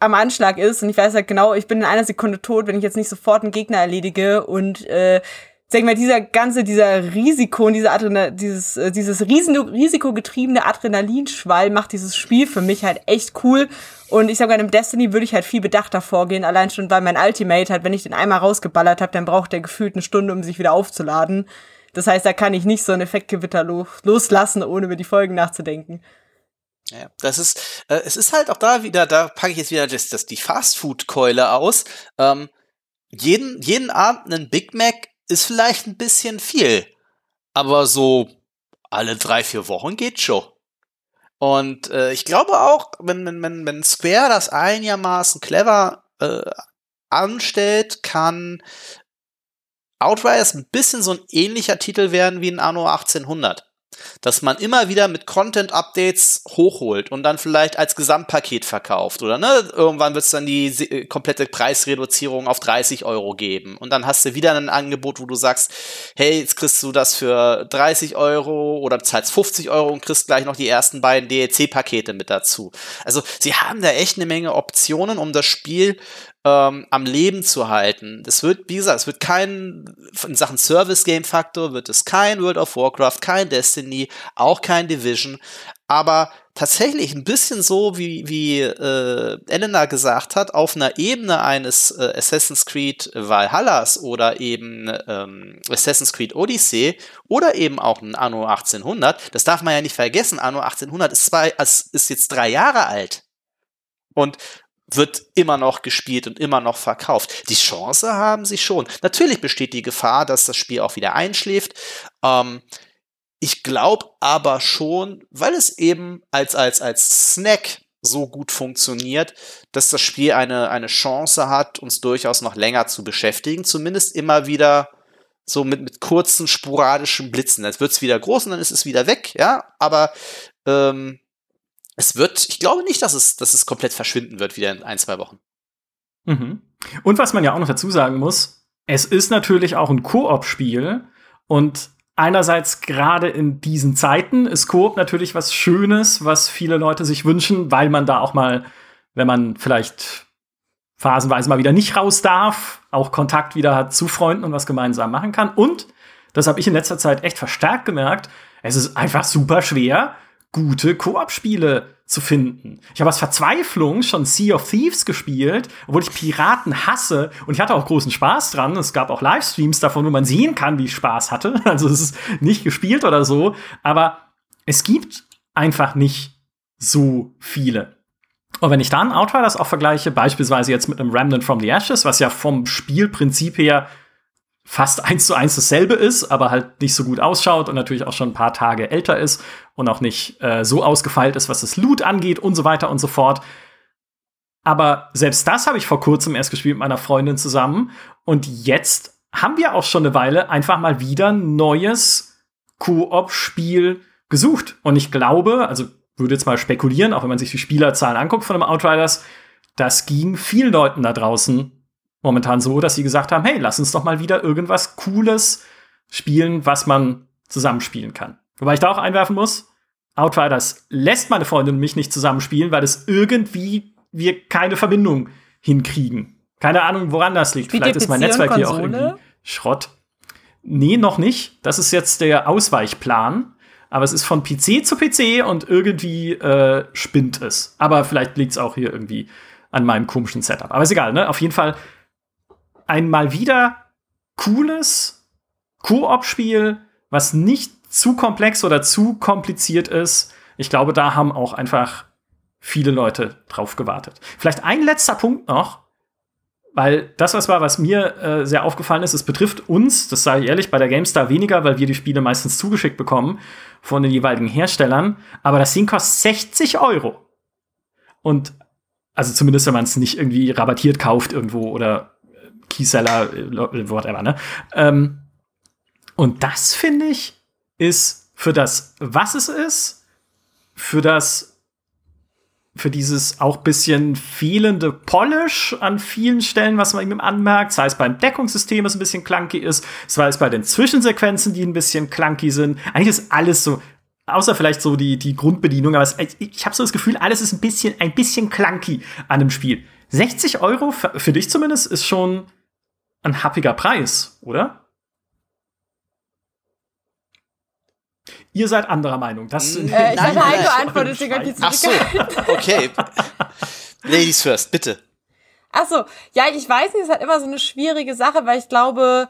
am Anschlag ist. Und ich weiß halt genau, ich bin in einer Sekunde tot, wenn ich jetzt nicht sofort einen Gegner erledige. Und äh, sag mal, dieser ganze, dieser Risiko und dieser Adrenal, dieses, äh, dieses risikogetriebene Adrenalinschwall macht dieses Spiel für mich halt echt cool. Und ich sag mal, im Destiny würde ich halt viel bedachter vorgehen, allein schon, weil mein Ultimate halt, wenn ich den einmal rausgeballert habe, dann braucht der gefühlt eine Stunde, um sich wieder aufzuladen. Das heißt, da kann ich nicht so ein Effektgewitter loslassen, ohne über die Folgen nachzudenken. Ja, das ist, äh, es ist halt auch da wieder, da packe ich jetzt wieder das, das die Fastfood-Keule aus. Ähm, jeden, jeden Abend einen Big Mac ist vielleicht ein bisschen viel, aber so alle drei, vier Wochen geht schon. Und äh, ich glaube auch, wenn, wenn, wenn, wenn Square das einigermaßen clever äh, anstellt, kann Outriders ein bisschen so ein ähnlicher Titel werden wie ein Anno 1800 dass man immer wieder mit Content-Updates hochholt und dann vielleicht als Gesamtpaket verkauft oder ne, irgendwann wird es dann die äh, komplette Preisreduzierung auf 30 Euro geben und dann hast du wieder ein Angebot, wo du sagst, hey, jetzt kriegst du das für 30 Euro oder zahlst 50 Euro und kriegst gleich noch die ersten beiden DLC-Pakete mit dazu. Also sie haben da echt eine Menge Optionen, um das Spiel ähm, am Leben zu halten. Es wird, wie gesagt, es wird kein, in Sachen Service-Game-Faktor wird es kein World of Warcraft, kein Destiny, auch kein Division, aber tatsächlich ein bisschen so, wie, wie äh, Elena gesagt hat, auf einer Ebene eines äh, Assassin's Creed Valhallas oder eben ähm, Assassin's Creed Odyssey oder eben auch ein Anno 1800, das darf man ja nicht vergessen, Anno 1800 ist, zwei, ist jetzt drei Jahre alt. Und wird immer noch gespielt und immer noch verkauft. Die Chance haben sie schon. Natürlich besteht die Gefahr, dass das Spiel auch wieder einschläft. Ähm, ich glaube aber schon, weil es eben als, als, als Snack so gut funktioniert, dass das Spiel eine, eine Chance hat, uns durchaus noch länger zu beschäftigen. Zumindest immer wieder so mit, mit kurzen, sporadischen Blitzen. Jetzt wird es wieder groß und dann ist es wieder weg, ja. Aber ähm, es wird, ich glaube nicht, dass es, dass es komplett verschwinden wird wieder in ein, zwei Wochen. Mhm. Und was man ja auch noch dazu sagen muss, es ist natürlich auch ein Koop-Spiel und einerseits gerade in diesen Zeiten ist Koop natürlich was Schönes, was viele Leute sich wünschen, weil man da auch mal, wenn man vielleicht phasenweise mal wieder nicht raus darf, auch Kontakt wieder hat zu Freunden und was gemeinsam machen kann. Und, das habe ich in letzter Zeit echt verstärkt gemerkt, es ist einfach super schwer, gute Koop-Spiele zu finden. Ich habe aus Verzweiflung schon Sea of Thieves gespielt, obwohl ich Piraten hasse und ich hatte auch großen Spaß dran. Es gab auch Livestreams davon, wo man sehen kann, wie ich Spaß hatte. *laughs* Also es ist nicht gespielt oder so, aber es gibt einfach nicht so viele. Und wenn ich dann Outriders auch vergleiche, beispielsweise jetzt mit einem Remnant from the Ashes, was ja vom Spielprinzip her fast eins zu eins dasselbe ist, aber halt nicht so gut ausschaut und natürlich auch schon ein paar Tage älter ist und auch nicht äh, so ausgefeilt ist, was das Loot angeht und so weiter und so fort. Aber selbst das habe ich vor kurzem erst gespielt mit meiner Freundin zusammen und jetzt haben wir auch schon eine Weile einfach mal wieder ein neues Koop-Spiel gesucht. Und ich glaube, also würde jetzt mal spekulieren, auch wenn man sich die Spielerzahlen anguckt von einem Outriders, das ging vielen Leuten da draußen momentan so, dass sie gesagt haben, hey, lass uns doch mal wieder irgendwas Cooles spielen, was man zusammenspielen kann. Wobei ich da auch einwerfen muss, Outriders lässt meine Freundin und mich nicht zusammenspielen, weil es irgendwie wir keine Verbindung hinkriegen. Keine Ahnung, woran das liegt. Vielleicht ist mein Netzwerk hier auch irgendwie Schrott. Nee, noch nicht. Das ist jetzt der Ausweichplan. Aber es ist von PC zu PC und irgendwie äh, spinnt es. Aber vielleicht liegt es auch hier irgendwie an meinem komischen Setup. Aber ist egal, ne? Auf jeden Fall ein mal wieder cooles Koop-Spiel, was nicht zu komplex oder zu kompliziert ist. Ich glaube, da haben auch einfach viele Leute drauf gewartet. Vielleicht ein letzter Punkt noch, weil das was war, was mir äh, sehr aufgefallen ist, es betrifft uns, das sage ich ehrlich, bei der GameStar weniger, weil wir die Spiele meistens zugeschickt bekommen von den jeweiligen Herstellern. Aber das Ding kostet 60 Euro. Und also zumindest, wenn man es nicht irgendwie rabattiert kauft irgendwo oder Keyseller, äh, whatever, ne? Ähm, und das, finde ich, ist für das, was es ist, für das, für dieses auch bisschen fehlende Polish an vielen Stellen, was man ihm anmerkt, sei es beim Deckungssystem, das ein bisschen clunky ist, sei es bei den Zwischensequenzen, die ein bisschen clunky sind. Eigentlich ist alles so, außer vielleicht so die, die Grundbedienung, aber es, ich habe so das Gefühl, alles ist ein bisschen, ein bisschen clunky an dem Spiel. 60 Euro, für, für dich zumindest, ist schon ein happiger Preis, oder? Ihr seid anderer Meinung. Das äh, *laughs* ich habe Heiko geantwortet, deswegen habe ich Ach so, okay. Ladies first, bitte. Ach so, ja, ich weiß nicht, es ist halt immer so eine schwierige Sache, weil ich glaube,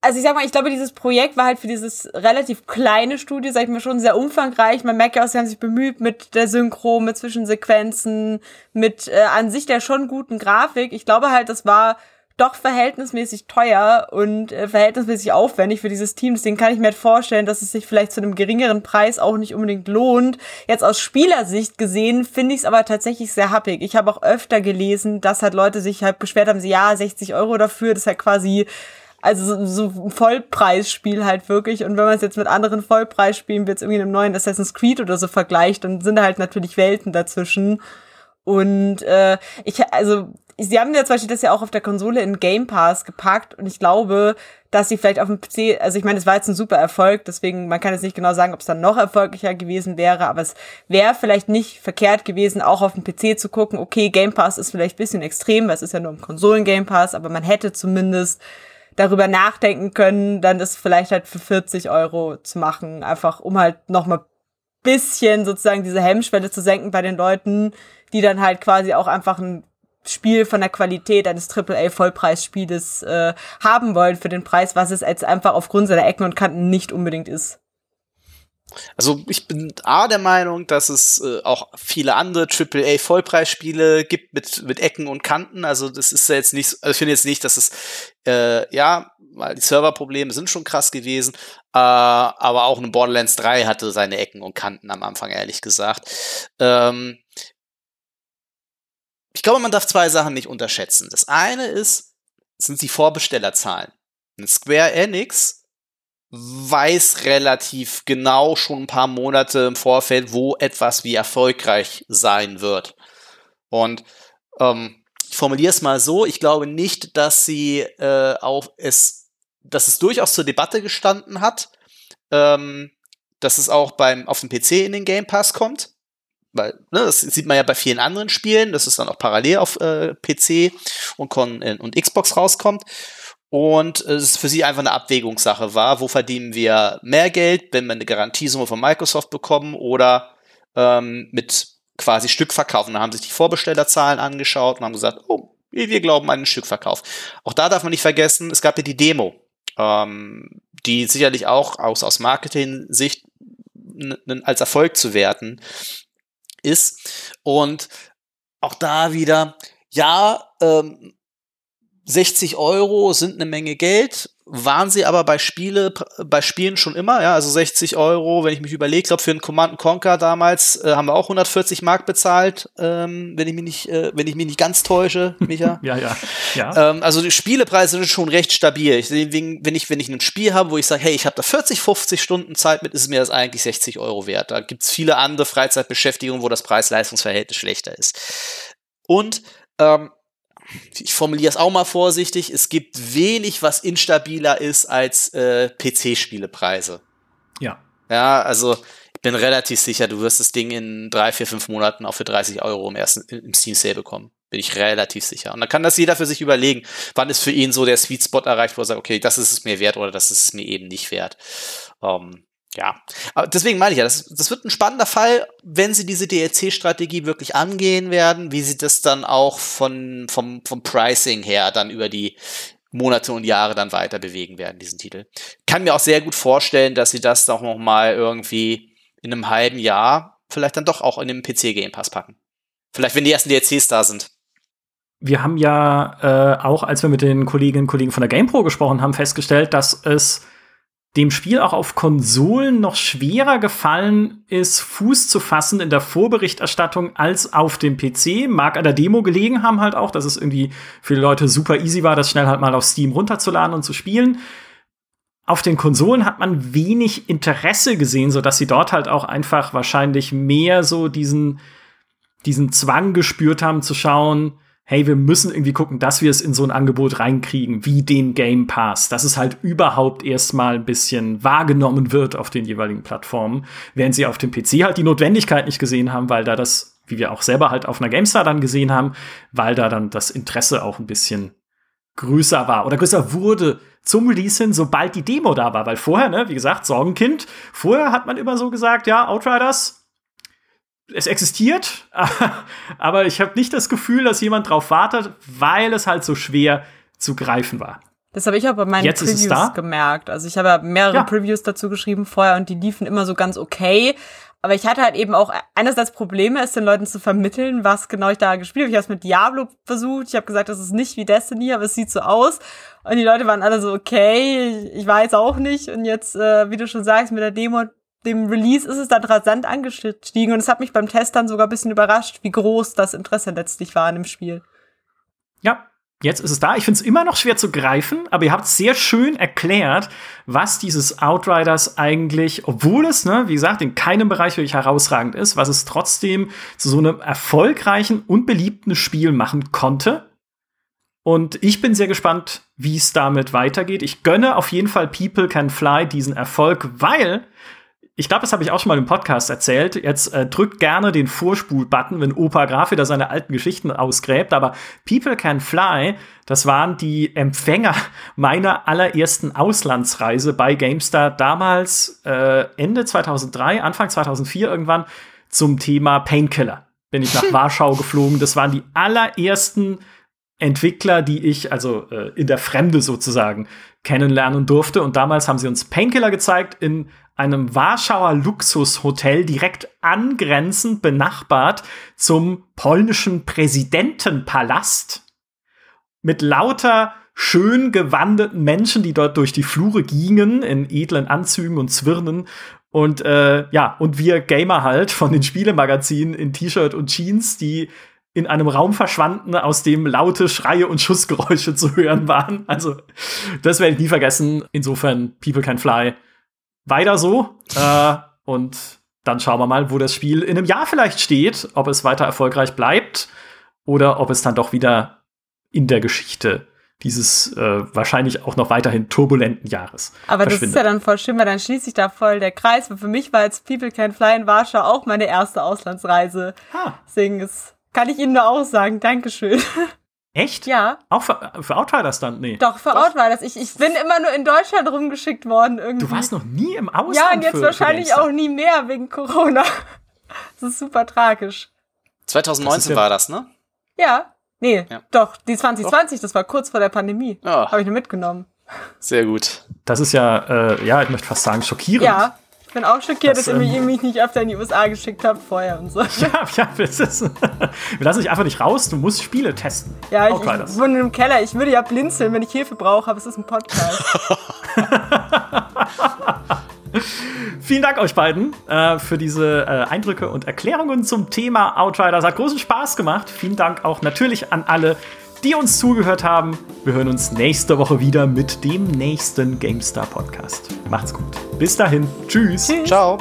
also ich sag mal, ich glaube, dieses Projekt war halt für dieses relativ kleine Studio, sag ich mal, schon sehr umfangreich. Man merkt ja auch, sie haben sich bemüht mit der Synchro, mit Zwischensequenzen, mit äh, an sich der schon guten Grafik. Ich glaube halt, das war doch verhältnismäßig teuer und äh, verhältnismäßig aufwendig für dieses Team. Deswegen kann ich mir halt vorstellen, dass es sich vielleicht zu einem geringeren Preis auch nicht unbedingt lohnt. Jetzt aus Spielersicht gesehen finde ich es aber tatsächlich sehr happig. Ich habe auch öfter gelesen, dass halt Leute sich halt beschwert haben, sie ja, 60 Euro dafür, das ist halt quasi also so, ein Vollpreisspiel halt wirklich. Und wenn man es jetzt mit anderen Vollpreisspielen, wie jetzt irgendwie einem neuen Assassin's Creed oder so vergleicht, dann sind da halt natürlich Welten dazwischen. Und äh, ich, also sie haben ja zum Beispiel das ja auch auf der Konsole in Game Pass gepackt und ich glaube, dass sie vielleicht auf dem PC, also ich meine, es war jetzt ein super Erfolg, deswegen man kann jetzt nicht genau sagen, ob es dann noch erfolgreicher gewesen wäre, aber es wäre vielleicht nicht verkehrt gewesen, auch auf dem PC zu gucken, okay, Game Pass ist vielleicht ein bisschen extrem, weil es ist ja nur im Konsolen Game Pass, aber man hätte zumindest darüber nachdenken können, dann das vielleicht halt für 40 Euro zu machen, einfach um halt nochmal bisschen sozusagen diese Hemmschwelle zu senken bei den Leuten, die dann halt quasi auch einfach ein Spiel von der Qualität eines AAA-Vollpreisspieles äh, haben wollen für den Preis, was es jetzt einfach aufgrund seiner Ecken und Kanten nicht unbedingt ist. Also ich bin A der Meinung, dass es äh, auch viele andere AAA Vollpreisspiele gibt mit mit Ecken und Kanten. Also das ist ja jetzt nicht, also ich finde jetzt nicht, dass es äh, ja, weil die Serverprobleme sind schon krass gewesen, äh, aber auch ein Borderlands 3 hatte seine Ecken und Kanten am Anfang ehrlich gesagt. Ähm, ich glaube, man darf zwei Sachen nicht unterschätzen. Das eine ist, sind die Vorbestellerzahlen. Square Enix weiß relativ genau schon ein paar Monate im Vorfeld, wo etwas wie erfolgreich sein wird. Und ähm, ich formuliere es mal so, ich glaube nicht, dass sie äh, auch es, dass es durchaus zur Debatte gestanden hat, ähm, dass es auch beim auf dem PC in den Game Pass kommt weil ne, das sieht man ja bei vielen anderen Spielen, dass es dann auch parallel auf äh, PC und, Con äh, und Xbox rauskommt. Und äh, es für sie einfach eine Abwägungssache war, wo verdienen wir mehr Geld, wenn wir eine Garantiesumme von Microsoft bekommen oder ähm, mit quasi Stückverkauf. Und dann haben sich die Vorbestellerzahlen angeschaut und haben gesagt, oh, wir glauben an den Stückverkauf. Auch da darf man nicht vergessen, es gab ja die Demo, ähm, die sicherlich auch aus, aus Marketing-Sicht als Erfolg zu werten ist. Und auch da wieder, ja, ähm, 60 Euro sind eine Menge Geld, waren sie aber bei Spiele, bei Spielen schon immer, ja, also 60 Euro, wenn ich mich überlege, glaube für einen Command Conquer damals äh, haben wir auch 140 Mark bezahlt, ähm, wenn ich mich nicht, äh, wenn ich mich nicht ganz täusche, Micha. *laughs* ja, ja, ja. Ähm, also die Spielepreise sind schon recht stabil. Ich, wenn ich, wenn ich ein Spiel habe, wo ich sage, hey, ich habe da 40, 50 Stunden Zeit mit, ist mir das eigentlich 60 Euro wert. Da gibt's viele andere Freizeitbeschäftigungen, wo das Preis-Leistungs-Verhältnis schlechter ist. Und ähm, ich formuliere es auch mal vorsichtig, es gibt wenig, was instabiler ist als äh, PC-Spielepreise. Ja. Ja, also ich bin relativ sicher, du wirst das Ding in drei, vier, fünf Monaten auch für 30 Euro im ersten im Steam Sale bekommen. Bin ich relativ sicher. Und dann kann das jeder für sich überlegen, wann ist für ihn so der Sweet Spot erreicht, wo er sagt, okay, das ist es mir wert oder das ist es mir eben nicht wert. Ähm, ja, aber deswegen meine ich ja, das, das wird ein spannender Fall, wenn sie diese DLC-Strategie wirklich angehen werden, wie sie das dann auch von, vom, vom Pricing her dann über die Monate und Jahre dann weiter bewegen werden, diesen Titel. Kann mir auch sehr gut vorstellen, dass sie das doch noch mal irgendwie in einem halben Jahr vielleicht dann doch auch in den PC Game Pass packen. Vielleicht, wenn die ersten DLCs da sind. Wir haben ja äh, auch, als wir mit den Kolleginnen und Kollegen von der GamePro gesprochen haben, festgestellt, dass es dem Spiel auch auf Konsolen noch schwerer gefallen ist, Fuß zu fassen in der Vorberichterstattung als auf dem PC. Mag an der Demo gelegen haben halt auch, dass es irgendwie für die Leute super easy war, das schnell halt mal auf Steam runterzuladen und zu spielen. Auf den Konsolen hat man wenig Interesse gesehen, so dass sie dort halt auch einfach wahrscheinlich mehr so diesen, diesen Zwang gespürt haben zu schauen, hey, wir müssen irgendwie gucken, dass wir es in so ein Angebot reinkriegen, wie den Game Pass, dass es halt überhaupt erstmal ein bisschen wahrgenommen wird auf den jeweiligen Plattformen, während sie auf dem PC halt die Notwendigkeit nicht gesehen haben, weil da das, wie wir auch selber halt auf einer GameStar dann gesehen haben, weil da dann das Interesse auch ein bisschen größer war oder größer wurde zum Release hin, sobald die Demo da war, weil vorher, ne, wie gesagt, Sorgenkind, vorher hat man immer so gesagt, ja, Outriders, es existiert, *laughs* aber ich habe nicht das Gefühl, dass jemand drauf wartet, weil es halt so schwer zu greifen war. Das habe ich auch bei meinen Jetzt Previews gemerkt. Also ich habe ja mehrere Ja. Previews dazu geschrieben vorher und die liefen immer so ganz okay. Aber ich hatte halt eben auch einerseits Probleme, es den Leuten zu vermitteln, was genau ich da gespielt habe. Ich habe es mit Diablo versucht. Ich habe gesagt, das ist nicht wie Destiny, aber es sieht so aus. Und die Leute waren alle so, okay, ich weiß auch nicht. Und jetzt, äh, wie du schon sagst, mit der Demo, dem Release ist es dann rasant angestiegen. Und es hat mich beim Test dann sogar ein bisschen überrascht, wie groß das Interesse letztlich war an dem Spiel. Ja, jetzt ist es da. Ich finde es immer noch schwer zu greifen, aber ihr habt sehr schön erklärt, was dieses Outriders eigentlich, obwohl es, ne, wie gesagt, in keinem Bereich wirklich herausragend ist, was es trotzdem zu so einem erfolgreichen und beliebten Spiel machen konnte. Und ich bin sehr gespannt, wie es damit weitergeht. Ich gönne auf jeden Fall People Can Fly diesen Erfolg, weil ich glaube, das habe ich auch schon mal im Podcast erzählt. Jetzt äh, drückt gerne den Vorspul-Button, wenn Opa Graf wieder seine alten Geschichten ausgräbt. Aber People Can Fly, das waren die Empfänger *laughs* meiner allerersten Auslandsreise bei GameStar damals äh, Ende 2003, Anfang 2004 irgendwann zum Thema Painkiller. Bin ich nach *laughs* Warschau geflogen. Das waren die allerersten Entwickler, die ich also äh, in der Fremde sozusagen kennenlernen durfte. Und damals haben sie uns Painkiller gezeigt in einem Warschauer Luxushotel direkt angrenzend benachbart zum polnischen Präsidentenpalast mit lauter schön gewandeten Menschen, die dort durch die Flure gingen in edlen Anzügen und Zwirnen und äh, ja und wir Gamer halt von den Spielemagazinen in T-Shirt und Jeans, die in einem Raum verschwanden, aus dem laute Schreie und Schussgeräusche zu hören waren. Also das werde ich nie vergessen. Insofern People Can Fly weiter so. *laughs* Äh, und dann schauen wir mal, wo das Spiel in einem Jahr vielleicht steht, ob es weiter erfolgreich bleibt oder ob es dann doch wieder in der Geschichte dieses äh, wahrscheinlich auch noch weiterhin turbulenten Jahres Aber das ist ja dann voll schön, weil dann schließt sich da voll der Kreis. Weil für mich war jetzt People Can Fly in Warschau auch meine erste Auslandsreise. Ha, Deswegen ist, kann ich Ihnen nur auch sagen, Dankeschön. echt? ja, Auch für, für Outriders dann? Nee. doch, Ort war das. Ich, ich bin immer nur in Deutschland rumgeschickt worden irgendwie. Du warst noch nie im Ausland. ja, und jetzt für, wahrscheinlich für auch nie mehr wegen Corona. Das ist super tragisch. 2019 Das ja- war das, ne? Ja. Nee, Ja. doch, die 2020, das war kurz vor der Pandemie. Ja. Habe ich nur mitgenommen. Sehr gut. Das ist ja, äh, ja, ich möchte fast sagen, schockierend. Ja, bin auch schockiert, Das, dass ähm, ihr mich nicht öfter in die USA geschickt habt vorher und so. *laughs* Ja, ja, das ist, wir lassen dich einfach nicht raus, du musst Spiele testen. Ja, ich, ich wohne im Keller. Ich würde ja blinzeln, wenn ich Hilfe brauche, aber es ist ein Podcast. *laughs* Vielen Dank euch beiden äh, für diese äh, Eindrücke und Erklärungen zum Thema Outriders. Hat großen Spaß gemacht. Vielen Dank auch natürlich an alle, die uns zugehört haben. Wir hören uns nächste Woche wieder mit dem nächsten GameStar Podcast. Macht's gut. Bis dahin. Tschüss. Ciao.